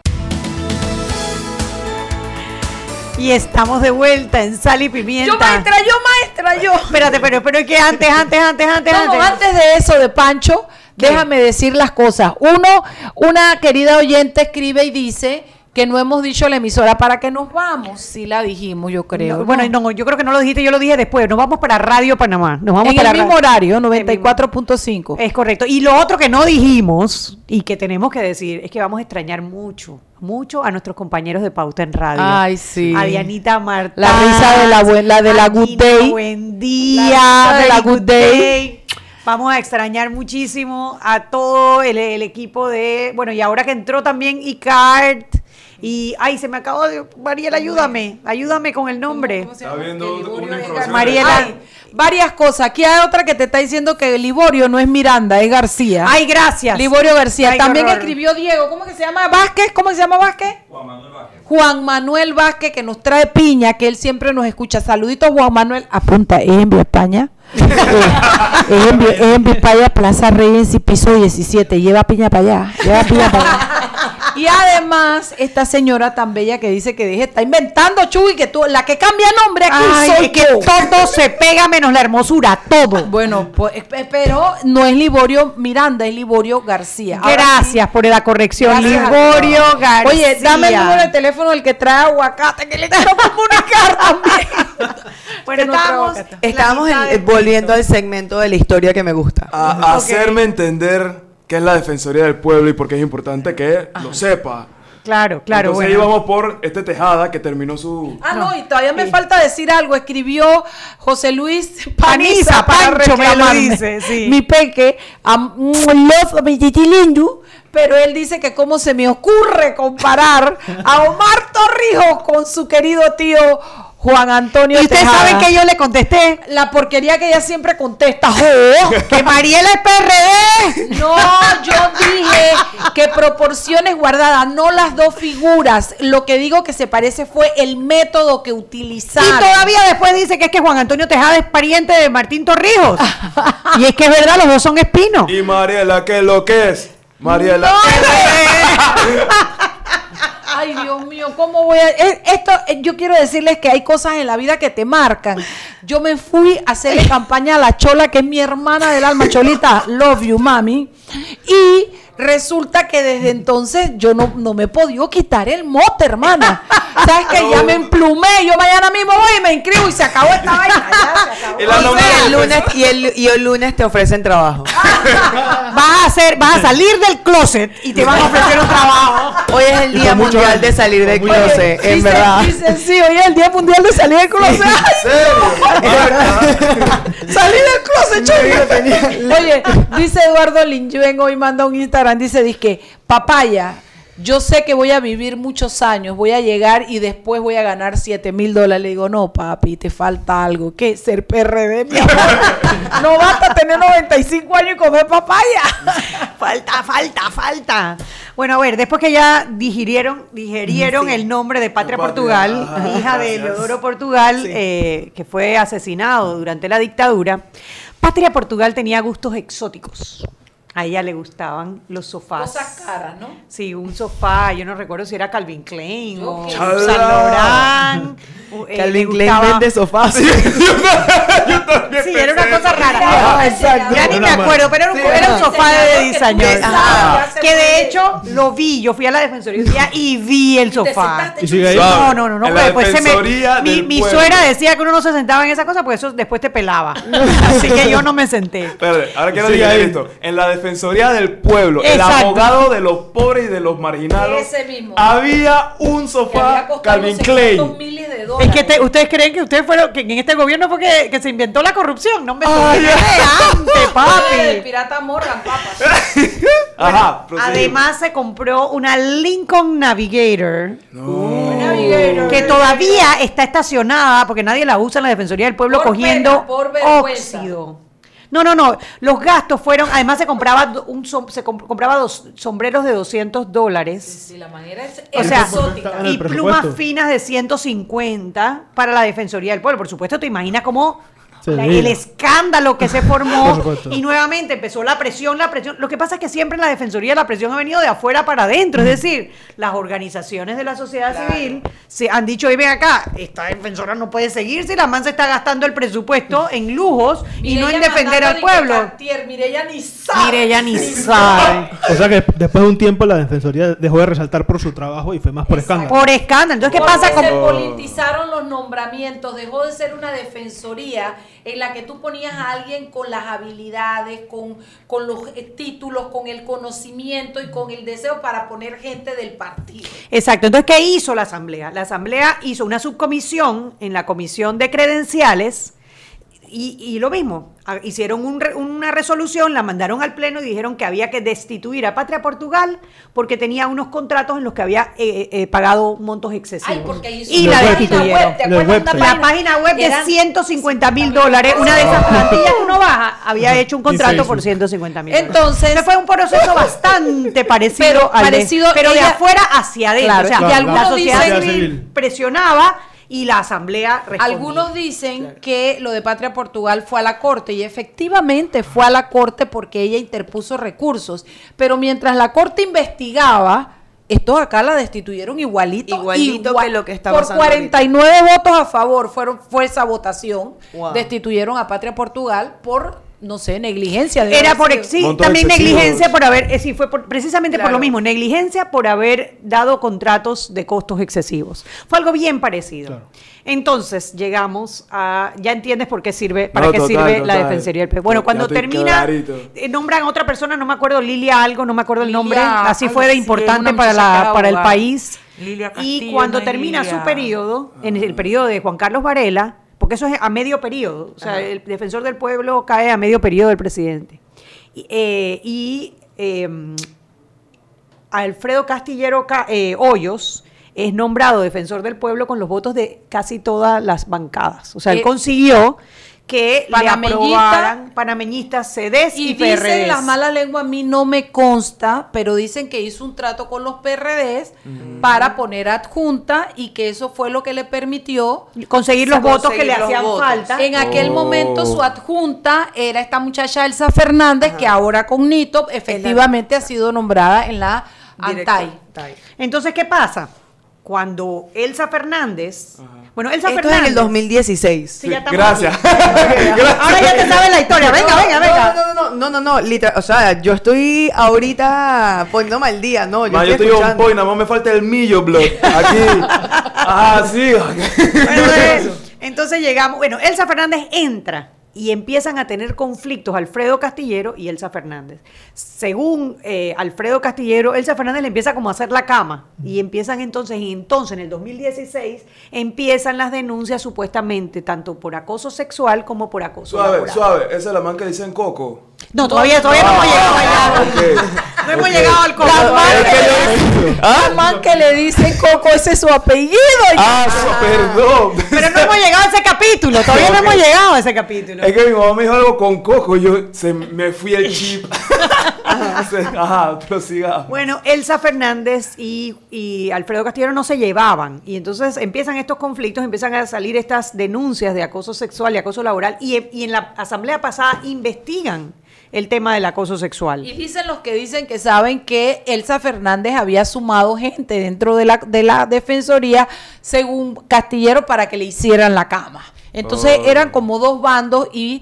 Y estamos de vuelta en Sal y Pimienta. Yo maestra, yo maestra, yo. Espérate, pero, pero que antes, antes, antes, antes, antes. antes de eso, de Pancho, déjame decir las cosas. Uno, una querida oyente escribe y dice que no hemos dicho la emisora para que nos vamos. Sí la dijimos, yo creo. bueno, no, yo creo que no lo dijiste, yo lo dije después. Nos vamos para Radio Panamá. Nos vamos en para el mismo horario, 94.5. Es correcto. Y lo otro que no dijimos y que tenemos que decir es que vamos a extrañar mucho mucho a nuestros compañeros de Pauta en Radio. Ay, sí. A Dianita Marta. La risa de la buena, de la Good Day. Buen día. de la Good Day. Vamos a extrañar muchísimo a todo el, equipo de, bueno, y ahora que entró también Icart y, ay, se me acabó de, Mariela, ayúdame, ayúdame con el nombre. Está viendo una información. Mariela varias cosas. Aquí hay otra que te está diciendo que Liborio no es Miranda, es García. Ay, gracias. Liborio García. También escribió Diego. ¿Cómo que se llama? Vázquez. ¿Cómo se llama Vázquez? Juan Manuel Vázquez. Juan Manuel Vázquez, que nos trae piña, que él siempre nos escucha. Saluditos, Juan Manuel. Apunta, es en España. <laughs> es en España, Plaza Reyes y piso 17. Lleva piña para allá. Lleva piña para allá. Y además, esta señora tan bella que dice que deje, está inventando, Chuy, que tú, la que cambia nombre aquí soy que todo se pega menos la hermosura, todo. Bueno, pues, pero no es Liborio Miranda, es Liborio García. Gracias por la corrección, Liborio García. Oye, dame el número de teléfono del que trae aguacate, que le quiero <laughs> comunicar también. <laughs> bueno, estábamos, volviendo al segmento de la historia que me gusta. A, Hacerme entender qué es la Defensoría del Pueblo y por qué es importante que lo sepa. Claro, claro. Entonces íbamos por este Tejada que terminó su... Ah, no, y todavía me falta decir algo. Escribió José Luis Paniza, Pancho me lo dice, sí. Mi peque, love lindo, pero él dice que cómo se me ocurre comparar a Omar Torrijos con su querido tío Juan Antonio. Y ustedes saben que yo le contesté. La porquería que ella siempre contesta. <laughs> que Mariela es PRD. No, yo dije que proporciones guardadas, no las dos figuras. Lo que digo que se parece fue el método que utilizaron. Y todavía después dice que es que Juan Antonio Tejada es pariente de Martín Torrijos. <laughs> y es que es verdad, los dos son espinos. ¿Y Mariela qué es lo que es? Mariela. <laughs> Ay, Dios mío, ¿cómo voy a...? Esto, eh, yo quiero decirles que hay cosas en la vida que te marcan. Yo me fui a hacerle <laughs> campaña a la Chola, que es mi hermana del alma, Cholita, love you, mami. Y Resulta que desde entonces yo no, no me he podido quitar el mote, hermana. ¿Sabes que Ya me emplumé. Yo mañana mismo voy y me inscribo y se acabó esta vaina. Y, <laughs> el lunes, y, el, y el lunes te ofrecen trabajo. <laughs> vas a hacer, vas a salir del closet y te van a ofrecer un trabajo. Hoy es el día mundial de salir del closet, en verdad. Dicen, sí, hoy es el día mundial de salir del closet. salir del closet, Oye, dice Eduardo Linjuen hoy manda un Instagram dice, dice, papaya, yo sé que voy a vivir muchos años, voy a llegar y después voy a ganar 7 mil dólares. Le digo, no, papi, te falta algo. ¿Qué? Ser PRD, mi amor. <laughs> no basta tener 95 años y comer papaya. <laughs> falta, falta, falta. Bueno, a ver, después que ya digirieron, digerieron el nombre de Patria Portugal, hija de Leodoro Portugal, eh, que fue asesinado durante la dictadura, Patria Portugal tenía gustos exóticos. A ella le gustaban los sofás. Cosas caras, ¿no? Sí, un sofá, yo no recuerdo si era Calvin Klein o Saint Laurent. <laughs> Eh, Calvin Klein vende sofás. Sí, <laughs> era una cosa rara. exacto. Ya ni me acuerdo, pero era un, sofá de diseño. Que de hecho lo vi, yo fui a la defensoría y vi el sofá. No, no, no, no, después se me mi, mi suegra decía que uno no se sentaba en esa cosa porque eso después te pelaba. Así que yo no me senté. Espérate, ahora quiero decir esto. En la Defensoría del Pueblo, el abogado de los pobres y de los marginados. Ese mismo. Había un sofá Calvin Klein. Es que ustedes creen que ustedes fueron, que en este gobierno fue que, que se inventó la corrupción, no me antes, papi. el pirata Morgan, papas. <laughs> Ajá, además se compró una Lincoln Navigator. Que todavía está estacionada porque nadie la usa en la Defensoría del Pueblo cogiendo óxido. No, no, no. Los gastos fueron. Además, se compraba un se compraba dos sombreros de 200 dólares. Sí, la manera es o sea, Y plumas finas de 150 para la Defensoría del Pueblo. Por supuesto, te imaginas cómo el escándalo que se formó <laughs> y nuevamente empezó la presión, la presión. Lo que pasa es que siempre en la Defensoría la presión ha venido de afuera para adentro, es decir, las organizaciones de la sociedad civil se han dicho, y ven acá, esta defensora no puede seguir si la man se está gastando el presupuesto en lujos y no en defender al pueblo. Mireya ni sabe. Mireya ni sabe. O sea que después de un tiempo la Defensoría dejó de resaltar por su trabajo y fue más por escándalo. Por escándalo. Entonces, ¿qué pasa con...? Se politizaron los nombramientos, dejó de ser una defensoría en la que tú ponías a alguien con las habilidades, con, con los eh, títulos, con el conocimiento y con el deseo para poner gente del partido. Exacto. Entonces, ¿qué hizo la Asamblea? La Asamblea hizo una subcomisión en la Comisión de Credenciales y, y lo mismo, hicieron una resolución, la mandaron al Pleno y dijeron que había que destituir a Patria Portugal porque tenía unos contratos en los que había eh, eh, pagado montos excesivos. y la destituyeron. la página web de 150 mil dólares, una de esas plantillas que uno baja, había hecho un contrato por 150 mil Entonces, fue un proceso <laughs> bastante parecido pero, al parecido, pero de afuera hacia adentro. o sea, la sociedad civil presionaba y la Asamblea Algunos dicen que lo de Patria Portugal fue a la Corte y efectivamente fue a la Corte porque ella interpuso recursos, pero mientras la Corte investigaba, estos acá la destituyeron igualito. Igualito que lo que está Por 49 votos a favor fueron, fue esa votación. Destituyeron a Patria Portugal por no sé, negligencia. Era por sí, también negligencia por haber, eh, sí, fue precisamente por lo mismo, negligencia por haber dado contratos de costos excesivos. Fue algo bien parecido. Entonces llegamos a, ya entiendes por qué sirve, para qué sirve la defensoría del Bueno, cuando termina, eh, nombran a otra persona, no me acuerdo, Lilia algo, no me acuerdo el nombre, así fue de importante para la, para el país. y cuando termina su periodo, en el periodo de Juan Carlos Varela, porque eso es a medio periodo, o sea, el defensor del pueblo cae a medio periodo del presidente. Y, eh, em, Alfredo Castillero eh, Hoyos es nombrado defensor del pueblo con los votos de casi todas las bancadas. O sea, él eh, consiguió que le aprobaran panameñistas, CDs y, y dicen las malas lenguas, a mí no me consta, pero dicen que hizo un trato con los PRDs para poner adjunta y que eso fue lo que le permitió conseguir los votos que le hacían falta. En aquel momento su adjunta era esta muchacha Elsa Fernández, que ahora con Nito efectivamente ha sido nombrada en la ANTAI. Entonces, ¿qué pasa? Cuando Elsa Fernández... Bueno, Elsa Esto Fernández. en el 2016. Sí, ya Gracias. Ahora ya <laughs> te sabes la historia. Venga, venga, venga. No, no, no, no, no, literal, o sea, yo estoy ahorita poniéndome al día, no, yo, estoy, yo estoy un point, nada más me falta el millo, blog. Aquí. <laughs> ah, sí. bueno, <laughs> entonces llegamos, bueno, Elsa Fernández entra y empiezan a tener conflictos Alfredo Castillero y Elsa Fernández. Según eh, Alfredo Castillero, Elsa Fernández le empieza como a hacer la cama y empiezan entonces, y entonces en el 2016 empiezan las denuncias supuestamente tanto por acoso sexual como por acoso Suave, suave, esa es la man que dicen Coco. No, todavía, todavía no hemos llegado allá. <laughs> No hemos llegado al Coco. La man, que, le dicen Coco, ese es su apellido. Ah, perdón. Pero no hemos llegado a ese capítulo, todavía no hemos llegado a ese capítulo. Es que mi mamá me dijo algo con Coco y yo se me fui el chip. <laughs> Ajá, prosiga. Bueno, Elsa Fernández y, y Alfredo Castillo no se llevaban. Y entonces empiezan estos conflictos, empiezan a salir estas denuncias de acoso sexual y acoso laboral. Y, y en la asamblea pasada investigan el tema del acoso sexual. Y dicen los que dicen que saben que Elsa Fernández había sumado gente dentro de la, de la defensoría, según Castillero, para que le hicieran la cama. Entonces oh. eran como dos bandos y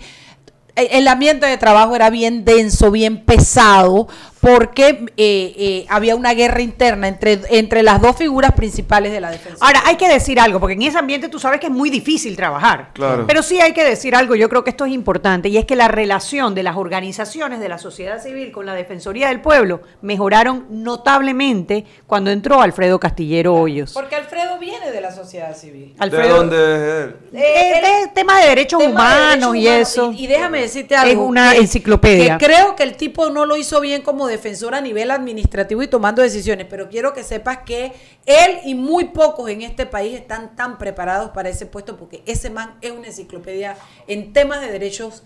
el ambiente de trabajo era bien denso, bien pesado, porque eh, eh, había una guerra interna entre, entre las dos figuras principales de la defensa. Ahora, hay que decir algo, porque en ese ambiente tú sabes que es muy difícil trabajar. Claro. Pero sí hay que decir algo, yo creo que esto es importante, y es que la relación de las organizaciones de la sociedad civil con la Defensoría del Pueblo mejoraron notablemente cuando entró Alfredo Castillero Hoyos. Porque Alfredo viene de la sociedad civil. Alfredo, ¿De dónde es él? Eh, tema de derechos humanos y eso. Y, déjame decirte algo. Es una enciclopedia. Que creo que el tipo no lo hizo bien como defensor a nivel administrativo y tomando decisiones, pero quiero que sepas que él y muy pocos en este país están tan preparados para ese puesto porque ese man es una enciclopedia en temas de derechos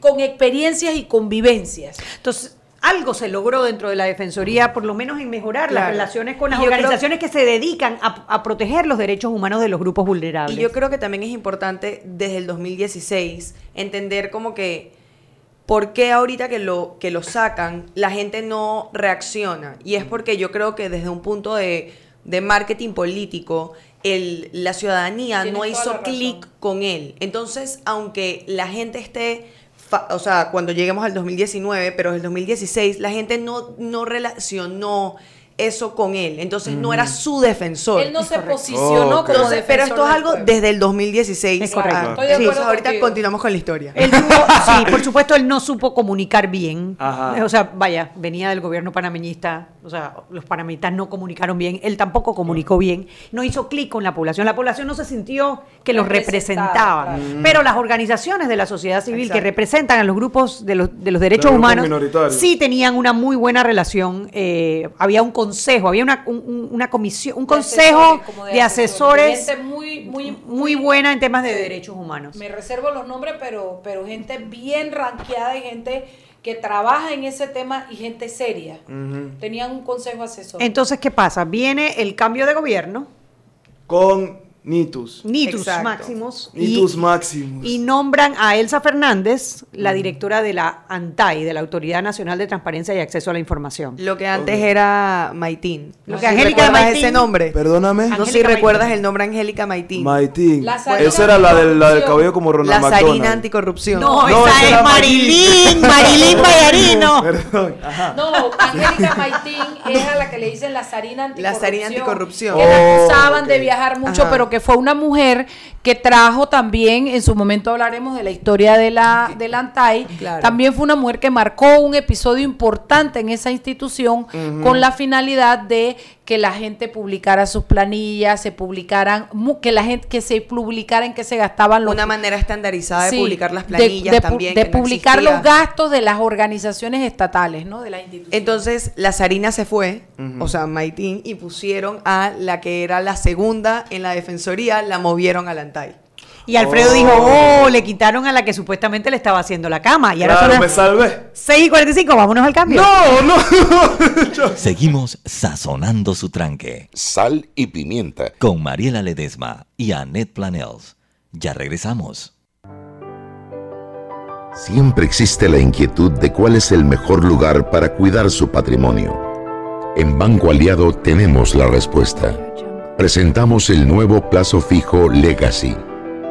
con experiencias y convivencias. Entonces, algo se logró dentro de la Defensoría, por lo menos en mejorar las relaciones con las organizaciones que se dedican a, proteger los derechos humanos de los grupos vulnerables. Y yo creo que también es importante desde el 2016 entender como que por qué ahorita que lo, que lo sacan la gente no reacciona. Y es porque yo creo que desde un punto de, marketing político, el, la ciudadanía no hizo clic con él. Entonces, aunque la gente esté o sea, cuando lleguemos al 2019, pero en el 2016 la gente no, no relacionó eso con él. Entonces no era su defensor. Él no se posicionó como defensor. Pero esto es algo desde el 2016. Es correcto. sí, ahorita continuamos con la historia. <laughs> sí, por supuesto, él no supo comunicar bien. O sea, vaya, venía del gobierno panameñista. O sea, los panameñistas no comunicaron bien. Él tampoco comunicó bien. No hizo clic con la población. La población no se sintió que los representaba. Pero las organizaciones de la sociedad civil que representan a los grupos de los, de los derechos humanos sí tenían una muy buena relación. Eh, había un consejo, había una, una comisión, un consejo de, asesores, muy, muy, muy buena en temas de derechos humanos. Me reservo los nombres, pero, pero gente bien ranqueada y gente que trabaja en ese tema y gente seria. Tenían un consejo asesor. Entonces, ¿qué pasa? Viene el cambio de gobierno. Con Nitus. Nitus Máximos. Nitus Máximos. Y nombran a Elsa Fernández, la directora de la ANTAI, de la Autoridad Nacional de Transparencia y Acceso a la Información. Lo que antes era Maitín. Lo que Angélica Maitín. ese nombre. Perdóname. No sé si recuerdas el nombre Angélica Maitín. Maitín. Esa era la del, la del cabello como Ronald La Sarina anticorrupción. No, esa, es Marilín. Marilín Bayarino. <laughs> Perdón. No, Angélica Maitín era la que le dicen la Sarina anticorrupción. La Sarina anticorrupción. Que la acusaban de viajar mucho, pero que fue una mujer que trajo también, en su momento hablaremos de la historia de la, de la ANTAI, también fue una mujer que marcó un episodio importante en esa institución con la finalidad de que la gente publicara sus planillas, se publicaran, que la gente, que se publicara en que se gastaban los... Una manera estandarizada de publicar las planillas de, también. De publicar los gastos de las organizaciones estatales, ¿no? De la institución. Entonces, la Sarina se fue, o sea, Maitín, y pusieron a la que era la segunda en la defensoría, la movieron a la ANTAI. Y Alfredo dijo, oh, le quitaron a la que supuestamente le estaba haciendo la cama. Y ahora claro, me salvé. 6 y 45, vámonos al cambio. No, no. <laughs> Seguimos sazonando su tranque. Sal y pimienta. Con Mariela Ledesma y Annette Planels. Ya regresamos. Siempre existe la inquietud de cuál es el mejor lugar para cuidar su patrimonio. En Banco Aliado tenemos la respuesta. Presentamos el nuevo plazo fijo Legacy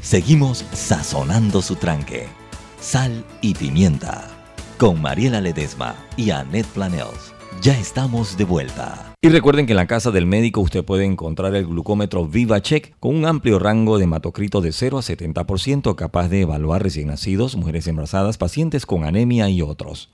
Seguimos sazonando su tranque. Sal y pimienta. Con Mariela Ledesma y Annette Planels. Ya estamos de vuelta. Y recuerden que en la casa del médico usted puede encontrar el glucómetro VivaCheck con un amplio rango de hematocrito de 0 a 70% capaz de evaluar recién nacidos, mujeres embarazadas, pacientes con anemia y otros.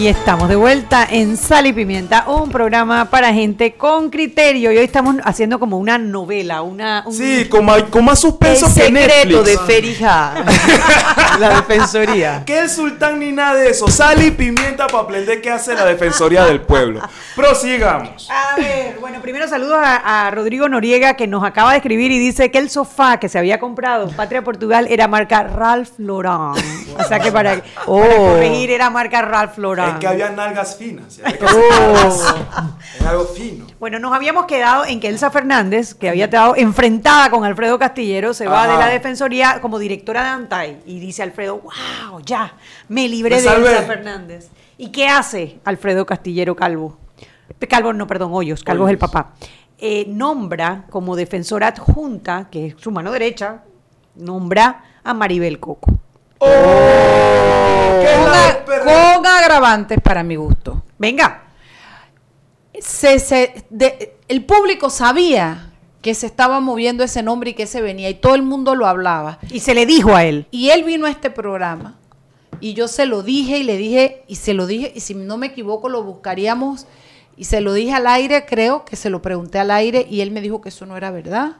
Y estamos de vuelta en Sal y Pimienta, un programa para gente con criterio. Y hoy estamos haciendo como una novela, una... Sí, como, con más suspenso el secreto de Ferija, <laughs> la defensoría. Que el sultán ni nada de eso. Sal y Pimienta para aprender qué hace la defensoría del pueblo. Prosigamos. A ver, bueno, primero saludos a, Rodrigo Noriega que nos acaba de escribir y dice que el sofá que se había comprado en Patria Portugal era marca Ralph Lauren. O sea que para, oh. para corregir era marca Ralph Lauren. Es que había nalgas finas. <laughs> Oh. Es algo fino. Bueno, nos habíamos quedado en que Elsa Fernández, que había estado enfrentada con Alfredo Castillero, se va de la Defensoría como directora de ANTAI. Y dice Alfredo, wow, ya, me libré de Elsa Fernández. ¿Y qué hace Alfredo Castillero Calvo? Calvo, no, perdón, Hoyos, Calvo es el papá. Eh, nombra como defensora adjunta, que es su mano derecha, nombra a Maribel Coco. Oh, con, agravantes para mi gusto. Venga. Se, el público sabía que se estaba moviendo ese nombre y que se venía y todo el mundo lo hablaba. Y se le dijo a él. Y él vino a este programa y yo se lo dije y le dije y se lo dije y si no me equivoco lo buscaríamos y se lo dije al aire, creo que se lo pregunté al aire y él me dijo que eso no era verdad,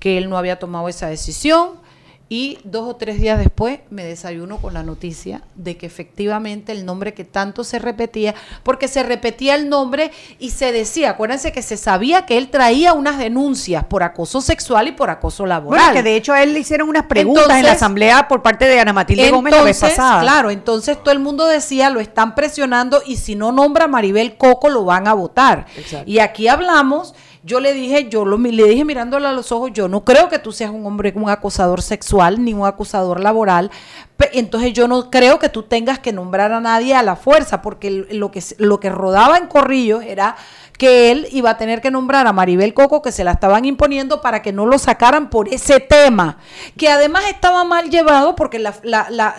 que él no había tomado esa decisión y dos o tres días después me desayuno con la noticia de que efectivamente el nombre que tanto se repetía, porque se repetía el nombre y se decía, acuérdense que se sabía que él traía unas denuncias por acoso sexual y por acoso laboral. Bueno, que de hecho a él le hicieron unas preguntas en la asamblea por parte de Ana Matilde Gómez la vez pasada. Claro, entonces todo el mundo decía, lo están presionando y si no nombra a Maribel Coco lo van a votar. Y aquí hablamos yo le dije, yo lo, le dije mirándole a los ojos, yo no creo que tú seas un hombre, un acosador sexual ni un acosador laboral. Entonces yo no creo que tú tengas que nombrar a nadie a la fuerza, porque lo que, lo que rodaba en corrillos era que él iba a tener que nombrar a Maribel Coco, que se la estaban imponiendo para que no lo sacaran por ese tema, que además estaba mal llevado porque la,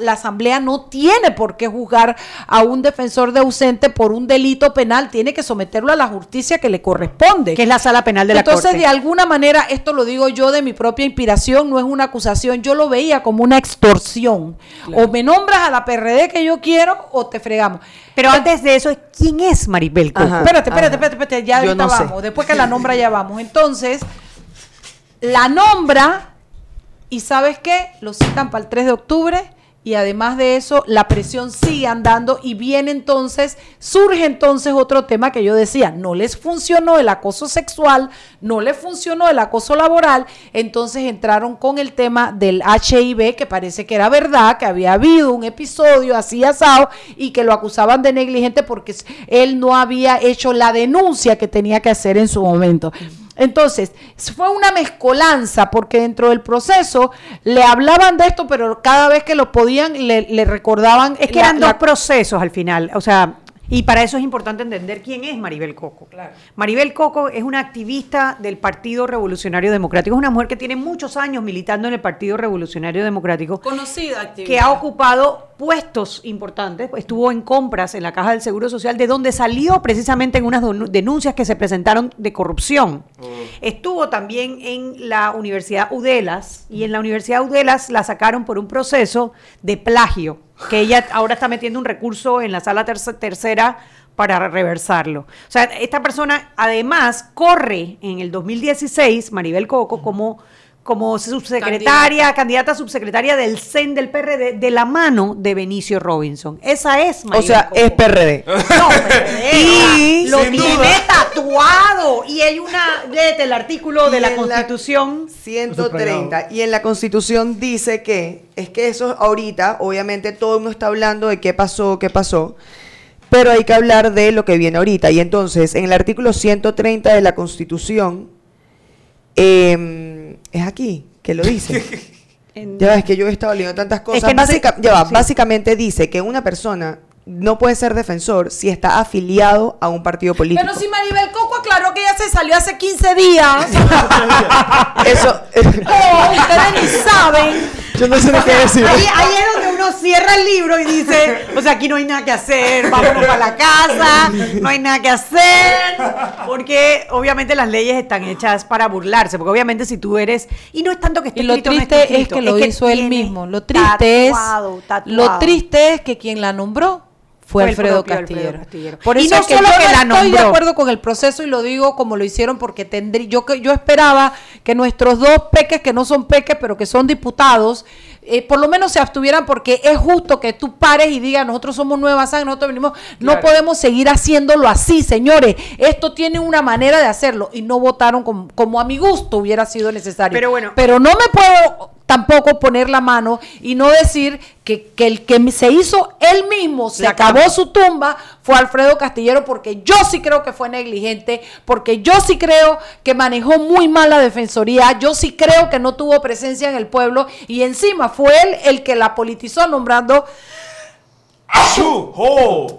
Asamblea no tiene por qué juzgar a un defensor de ausente por un delito penal, tiene que someterlo a la justicia que le corresponde. Que es la sala penal de la Entonces, de alguna manera, esto lo digo yo de mi propia inspiración, no es una acusación, yo lo veía como una extorsión. O me nombras a la PRD que yo quiero o te fregamos. Pero antes de eso, ¿quién es Maribel Coco? Espérate, espérate, espérate, espérate, ya ahorita vamos. Después que la nombra ya vamos. <laughs> Entonces, la nombra y ¿sabes qué? Lo citan para el 3 de octubre y además de eso, la presión sigue andando y viene entonces, surge entonces otro tema que yo decía, no les funcionó el acoso sexual, no les funcionó el acoso laboral, entonces entraron con el tema del HIV, que parece que era verdad, que había habido un episodio así asado y que lo acusaban de negligente porque él no había hecho la denuncia que tenía que hacer en su momento. Entonces, fue una mezcolanza porque dentro del proceso le hablaban de esto, pero cada vez que lo podían le, recordaban... Es que eran dos procesos al final, o sea, y para eso es importante entender quién es Maribel Coco. Maribel Coco es una activista del Partido Revolucionario Democrático. Es una mujer que tiene muchos años militando en el Partido Revolucionario Democrático. Conocida activista. Que ha ocupado puestos importantes. Estuvo en compras en la Caja del Seguro Social, de donde salió precisamente en unas denuncias que se presentaron de corrupción. Oh. Estuvo también en la Universidad Udelas y en la Universidad Udelas la sacaron por un proceso de plagio que ella ahora está metiendo un recurso en la sala tercera para reversarlo. O sea, esta persona además corre en el 2016, Maribel Coco, como como subsecretaria, candidata. subsecretaria del CEN del PRD, de la mano de Benicio Robinson. Esa es Maribel O sea, es PRD. No, PRD. y lo tiene tatuado. Y hay una, léete el artículo de la Constitución. 130. Y en la Constitución dice que, es que eso ahorita, obviamente todo el mundo está hablando de qué pasó, qué pasó. Pero hay que hablar de lo que viene ahorita. Y entonces, en el artículo 130 de la Constitución, eh, es aquí que lo dice. <laughs> ya ves que yo he estado leyendo tantas cosas. Básicamente dice que una persona no puede ser defensor si está afiliado a un partido político. Pero si Maribel Coco aclaró que ella se salió hace 15 días. <laughs> Eso. oh, ustedes ni saben. Yo no sé qué decir. Ahí, es donde uno cierra el libro y dice, o sea, aquí no hay nada que hacer, vámonos para la casa, no hay nada que hacer, porque obviamente las leyes están hechas para burlarse, porque obviamente si tú eres, y no es tanto que esté y lo triste es que lo hizo él mismo, lo triste es, lo triste es que quien la nombró fue, Alfredo, Castillero. Por eso es que yo no estoy de acuerdo con el proceso y lo digo como lo hicieron porque tendrí, yo, yo esperaba que nuestros dos peques, que no son peques, pero que son diputados, eh, por lo menos se abstuvieran porque es justo que tú pares y digas, nosotros somos Nueva Sangre, nosotros venimos, no podemos seguir haciéndolo así, señores. Esto tiene una manera de hacerlo y no votaron como, como a mi gusto hubiera sido necesario. Pero bueno. Pero no me puedo tampoco poner la mano y no decir que, el que se hizo él mismo, se acabó su tumba, fue Alfredo Castillero, porque yo sí creo que fue negligente, porque yo sí creo que manejó muy mal la defensoría, yo sí creo que no tuvo presencia en el pueblo y encima fue él el que la politizó nombrando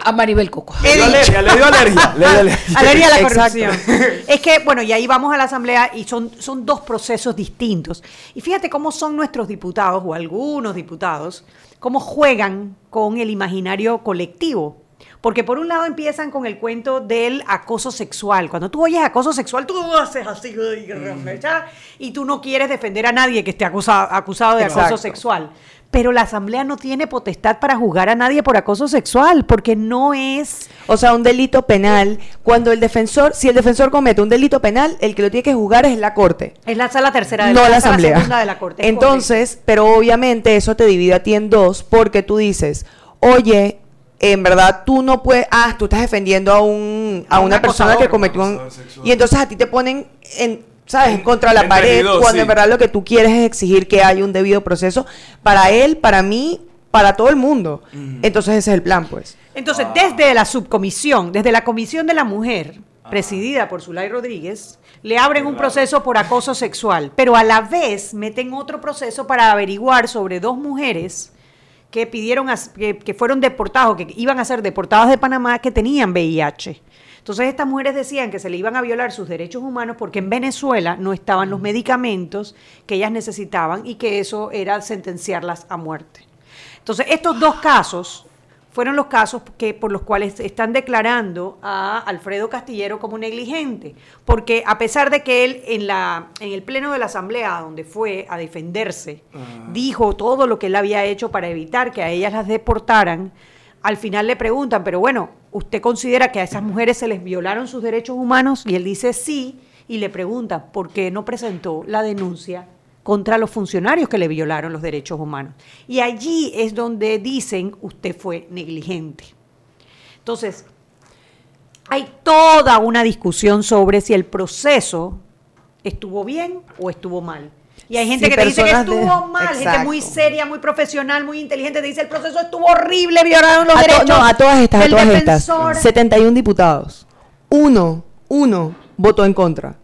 a Maribel Coco. Le dio alergia, le dio alergia. Le dio alergia. <laughs> alergia a la corrupción. Es que, bueno, y ahí vamos a la asamblea y son, son dos procesos distintos. Y fíjate cómo son nuestros diputados, o algunos diputados, cómo juegan con el imaginario colectivo. Porque por un lado empiezan con el cuento del acoso sexual. Cuando tú oyes acoso sexual, tú haces así y tú no quieres defender a nadie que esté acusado, acusado de acoso sexual pero la Asamblea no tiene potestad para juzgar a nadie por acoso sexual, porque no es... O sea, un delito penal, cuando el defensor, si el defensor comete un delito penal, el que lo tiene que juzgar es la Corte. Es la sala tercera de no la, la Asamblea. segunda de la Corte. Entonces, pero obviamente eso te divide a ti en dos, porque tú dices, oye, en verdad tú no puedes, ah, tú estás defendiendo a un a, una persona que cometió un y entonces a ti te ponen en ¿sabes? Contra la pared, cuando en verdad lo que tú quieres es exigir que haya un debido proceso para él, para mí, para todo el mundo. Entonces ese es el plan, pues. Entonces, desde la subcomisión, desde la Comisión de la Mujer, presidida por Zulay Rodríguez, le abren un proceso por acoso sexual, pero a la vez meten otro proceso para averiguar sobre dos mujeres que pidieron, que, que fueron deportadas o que iban a ser deportadas de Panamá que tenían VIH. Entonces estas mujeres decían que se le iban a violar sus derechos humanos porque en Venezuela no estaban los medicamentos que ellas necesitaban y que eso era sentenciarlas a muerte. Entonces estos dos casos fueron los casos que por los cuales están declarando a Alfredo Castillero como negligente, porque a pesar de que él en la en el pleno de la asamblea donde fue a defenderse, ah. dijo todo lo que él había hecho para evitar que a ellas las deportaran, al final le preguntan, pero bueno, ¿usted considera que a esas mujeres se les violaron sus derechos humanos? Y él dice sí, y le pregunta, ¿por qué no presentó la denuncia contra los funcionarios que le violaron los derechos humanos? Y allí es donde dicen, usted fue negligente. Entonces, hay toda una discusión sobre si el proceso estuvo bien o estuvo mal. Y hay gente que te dice que estuvo mal, gente muy seria, muy profesional, muy inteligente, te dice el proceso estuvo horrible, violaron los derechos. No, a todas estas, a todas estas. 71 diputados. Uno, uno votó en contra.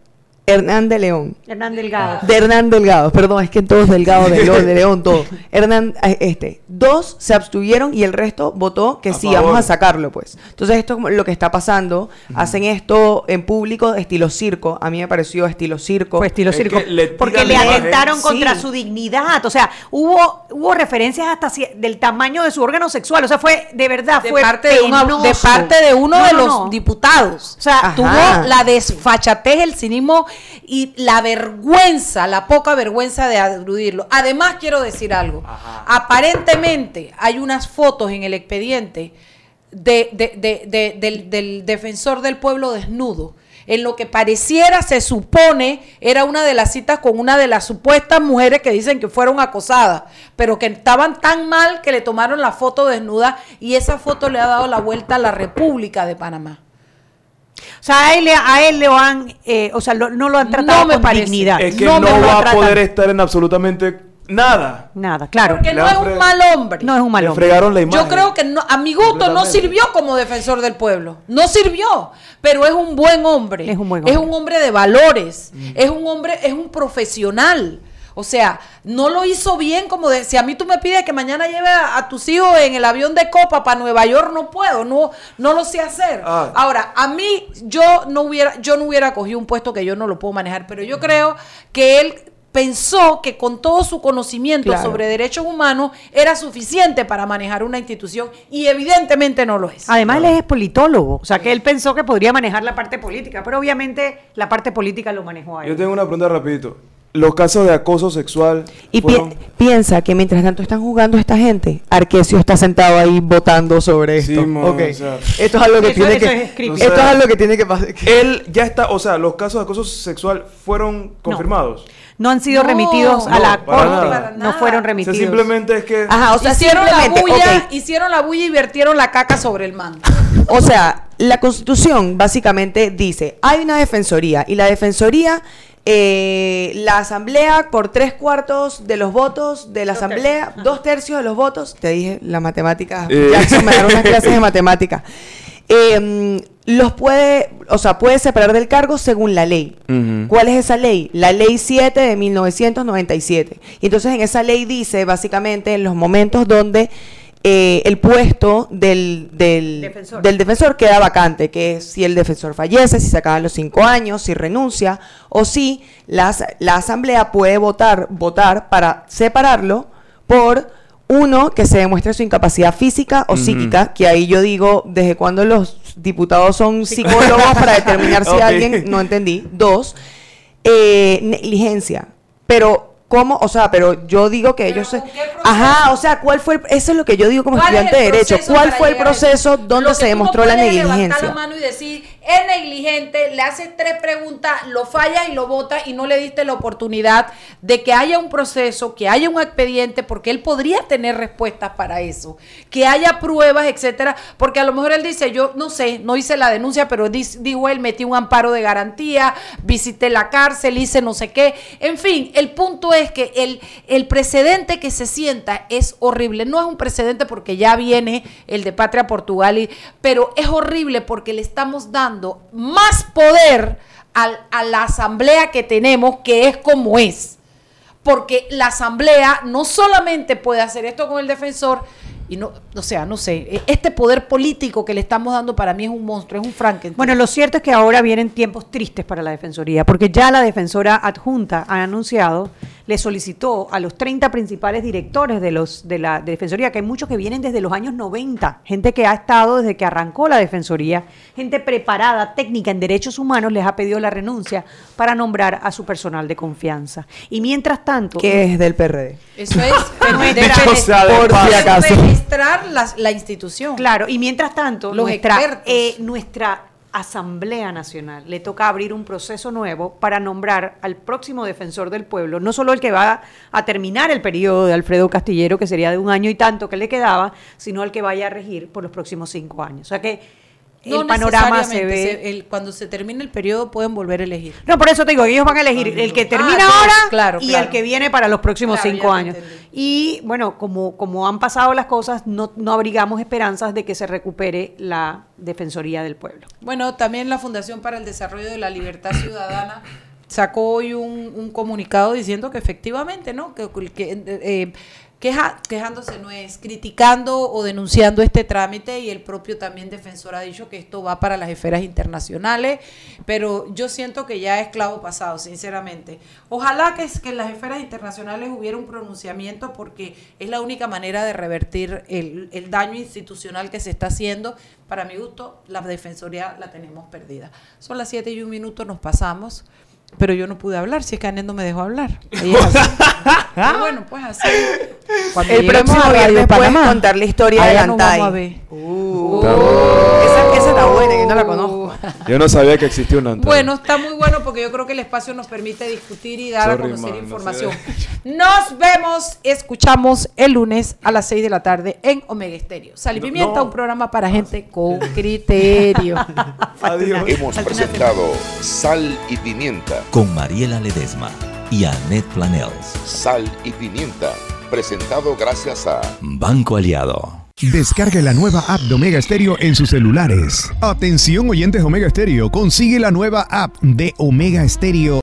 Hernán de León. Hernán Delgado. De Hernán Delgado, perdón, es que todos Delgado, de León, de León, todo. <laughs> Hernán, eh, este, dos se abstuvieron y el resto votó que sí, vamos a sacarlo, pues. Entonces esto es lo que está pasando. Hacen esto en público, estilo circo. A mí me pareció estilo circo. Fue estilo circo. porque le atentaron contra su dignidad. O sea, hubo, hubo referencias hasta del tamaño de su órgano sexual. O sea, fue, de verdad, de fue parte de, de, parte de uno de los diputados. O sea, tuvo la desfachatez, el cinismo y la vergüenza, la poca vergüenza de agrudirlo. Además, quiero decir algo. Aparentemente hay unas fotos en el expediente de, del, del defensor del pueblo desnudo en lo que pareciera, se supone, era una de las citas con una de las supuestas mujeres que dicen que fueron acosadas, pero que estaban tan mal que le tomaron la foto desnuda y esa foto le ha dado la vuelta a la República de Panamá. O sea, a él, a él le han, eh, o sea, no lo han tratado con dignidad. Es que no, va a poder estar en absolutamente Nada. Nada, claro. Porque no es un mal hombre. No es un mal hombre. fregaron la imagen. Yo creo que no, a mi gusto no sirvió como defensor del pueblo. No sirvió. Pero es un buen hombre. Es un buen hombre. Es un hombre de valores. Mm. Es un hombre, es un profesional. O sea, no lo hizo bien como de, si a mí tú me pides que mañana lleve a, tus hijos en el avión de copa para Nueva York, no puedo, no, no lo sé hacer. Ah. Ahora, a mí yo no hubiera, yo no hubiera cogido un puesto que yo no lo puedo manejar, pero yo creo que él pensó que con todo su conocimiento sobre derechos humanos era suficiente para manejar una institución y evidentemente no lo es. Además, él es politólogo, o sea que él pensó que podría manejar la parte política, pero obviamente la parte política lo manejó a él. Yo tengo una pregunta rapidito. Los casos de acoso sexual. Y piensa que mientras tanto están jugando esta gente, Arquesio está sentado ahí votando sobre esto. esto es algo que tiene que. esto es algo que tiene que pasar. Él ya está, o sea, los casos de acoso sexual fueron confirmados no han sido remitidos a la corte, no fueron remitidos. simplemente es que Ajá, o sea, hicieron la bulla, hicieron la bulla y vertieron la caca sobre el manto. O sea, la Constitución básicamente dice, hay una defensoría y la defensoría eh, la asamblea por tres cuartos de los votos de la asamblea, dos tercios de los votos, te dije la matemática, eh. Jackson me dieron unas clases de matemática. Eh, los puede, o sea, puede separar del cargo según la ley. ¿Cuál es esa ley? La ley 7 de 1997. Y entonces en esa ley dice básicamente en los momentos donde eh, el puesto del, del, defensor. queda vacante, que es si el defensor fallece, si se acaban los cinco años, si renuncia, o si la, la asamblea puede votar, votar para separarlo por uno, que se demuestre su incapacidad física o psíquica, que ahí yo digo, ¿desde cuando los diputados son psicólogos para determinar si <laughs> alguien, no entendí? Dos, eh, negligencia. Pero ¿Cómo? O sea, pero yo digo que ellos... Ajá, o sea, ¿cuál fue eso es lo que yo digo como estudiante de Derecho. ¿Cuál fue el proceso donde se demostró la negligencia? la mano y decir, es negligente, le haces tres preguntas, lo falla y lo vota y no le diste la oportunidad de que haya un proceso, que haya un expediente, porque él podría tener respuestas para eso, que haya pruebas, etcétera, porque a lo mejor él dice, yo no sé, no hice la denuncia, pero dijo él, metí un amparo de garantía, visité la cárcel, hice no sé qué, en fin, el punto es que el, el precedente que se sienta es horrible, no es un precedente porque ya viene el de Patria Portugal, pero es horrible porque le estamos dando más poder a la asamblea que tenemos, que es como es. Porque la asamblea no solamente puede hacer esto con el defensor, y no, o sea, no sé, e, este poder político que le estamos dando para mí es un monstruo, es un Frankenstein. Bueno, lo cierto es que ahora vienen tiempos tristes para la Defensoría, porque ya la defensora adjunta ha anunciado le solicitó a los 30 principales directores de, los, de la Defensoría, que hay muchos que vienen desde los años 90, gente que ha estado desde que arrancó la Defensoría, gente preparada, técnica en derechos humanos, les ha pedido la renuncia para nombrar a su personal de confianza. Y mientras tanto... ¿Qué es del PRD? Eso es, <laughs> administrar la, la, institución. Claro, y mientras tanto, los nuestra, eh, nuestra Asamblea Nacional le toca abrir un proceso nuevo para nombrar al próximo defensor del pueblo, no solo el que va a terminar el periodo de Alfredo Castillero, que sería de un año y tanto que le quedaba, sino el que vaya a regir por los próximos cinco años. O sea que el panorama se ve. cuando se termine el periodo pueden volver a elegir. No, por eso te digo, ellos van a elegir el que termina ah, ahora y el que viene para los próximos cinco años. Y bueno, como, como han pasado las cosas, no, no abrigamos esperanzas de que se recupere la Defensoría del Pueblo. Bueno, también la Fundación para el Desarrollo de la Libertad Ciudadana sacó hoy un, comunicado diciendo que efectivamente, ¿no? Que, que eh, quejándose no es criticando o denunciando este trámite y el propio también defensor ha dicho que esto va para las esferas internacionales, pero yo siento que ya es clavo pasado, sinceramente. Ojalá que, que en las esferas internacionales hubiera un pronunciamiento porque es la única manera de revertir el, el daño institucional que se está haciendo. Para mi gusto, la defensoría la tenemos perdida. Son las 7 y un minuto, nos pasamos. Pero yo no pude hablar, si es que Anet no me dejó hablar. <laughs> bueno, pues así. Cuando el próximo viernes puedes contar la historia de Antay. Uh, esa, esa, está buena, yo no la conozco. Yo no sabía que existía una Antay. Bueno, está muy bueno porque yo creo que el espacio nos permite discutir y dar a conocer información. nos vemos, escuchamos el lunes a las 6 de la tarde en Omega Estéreo. Sal y Pimienta, un programa para gente con criterio. <laughs> Adiós. Hemos presentado Sal y Pimienta con Mariela Ledesma y Annette Planels. Sal y Pimienta, presentado gracias a Banco Aliado. Descargue la nueva app de Omega Stereo en sus celulares. Atención oyentes Omega Stereo, consigue la nueva app de Omega Stereo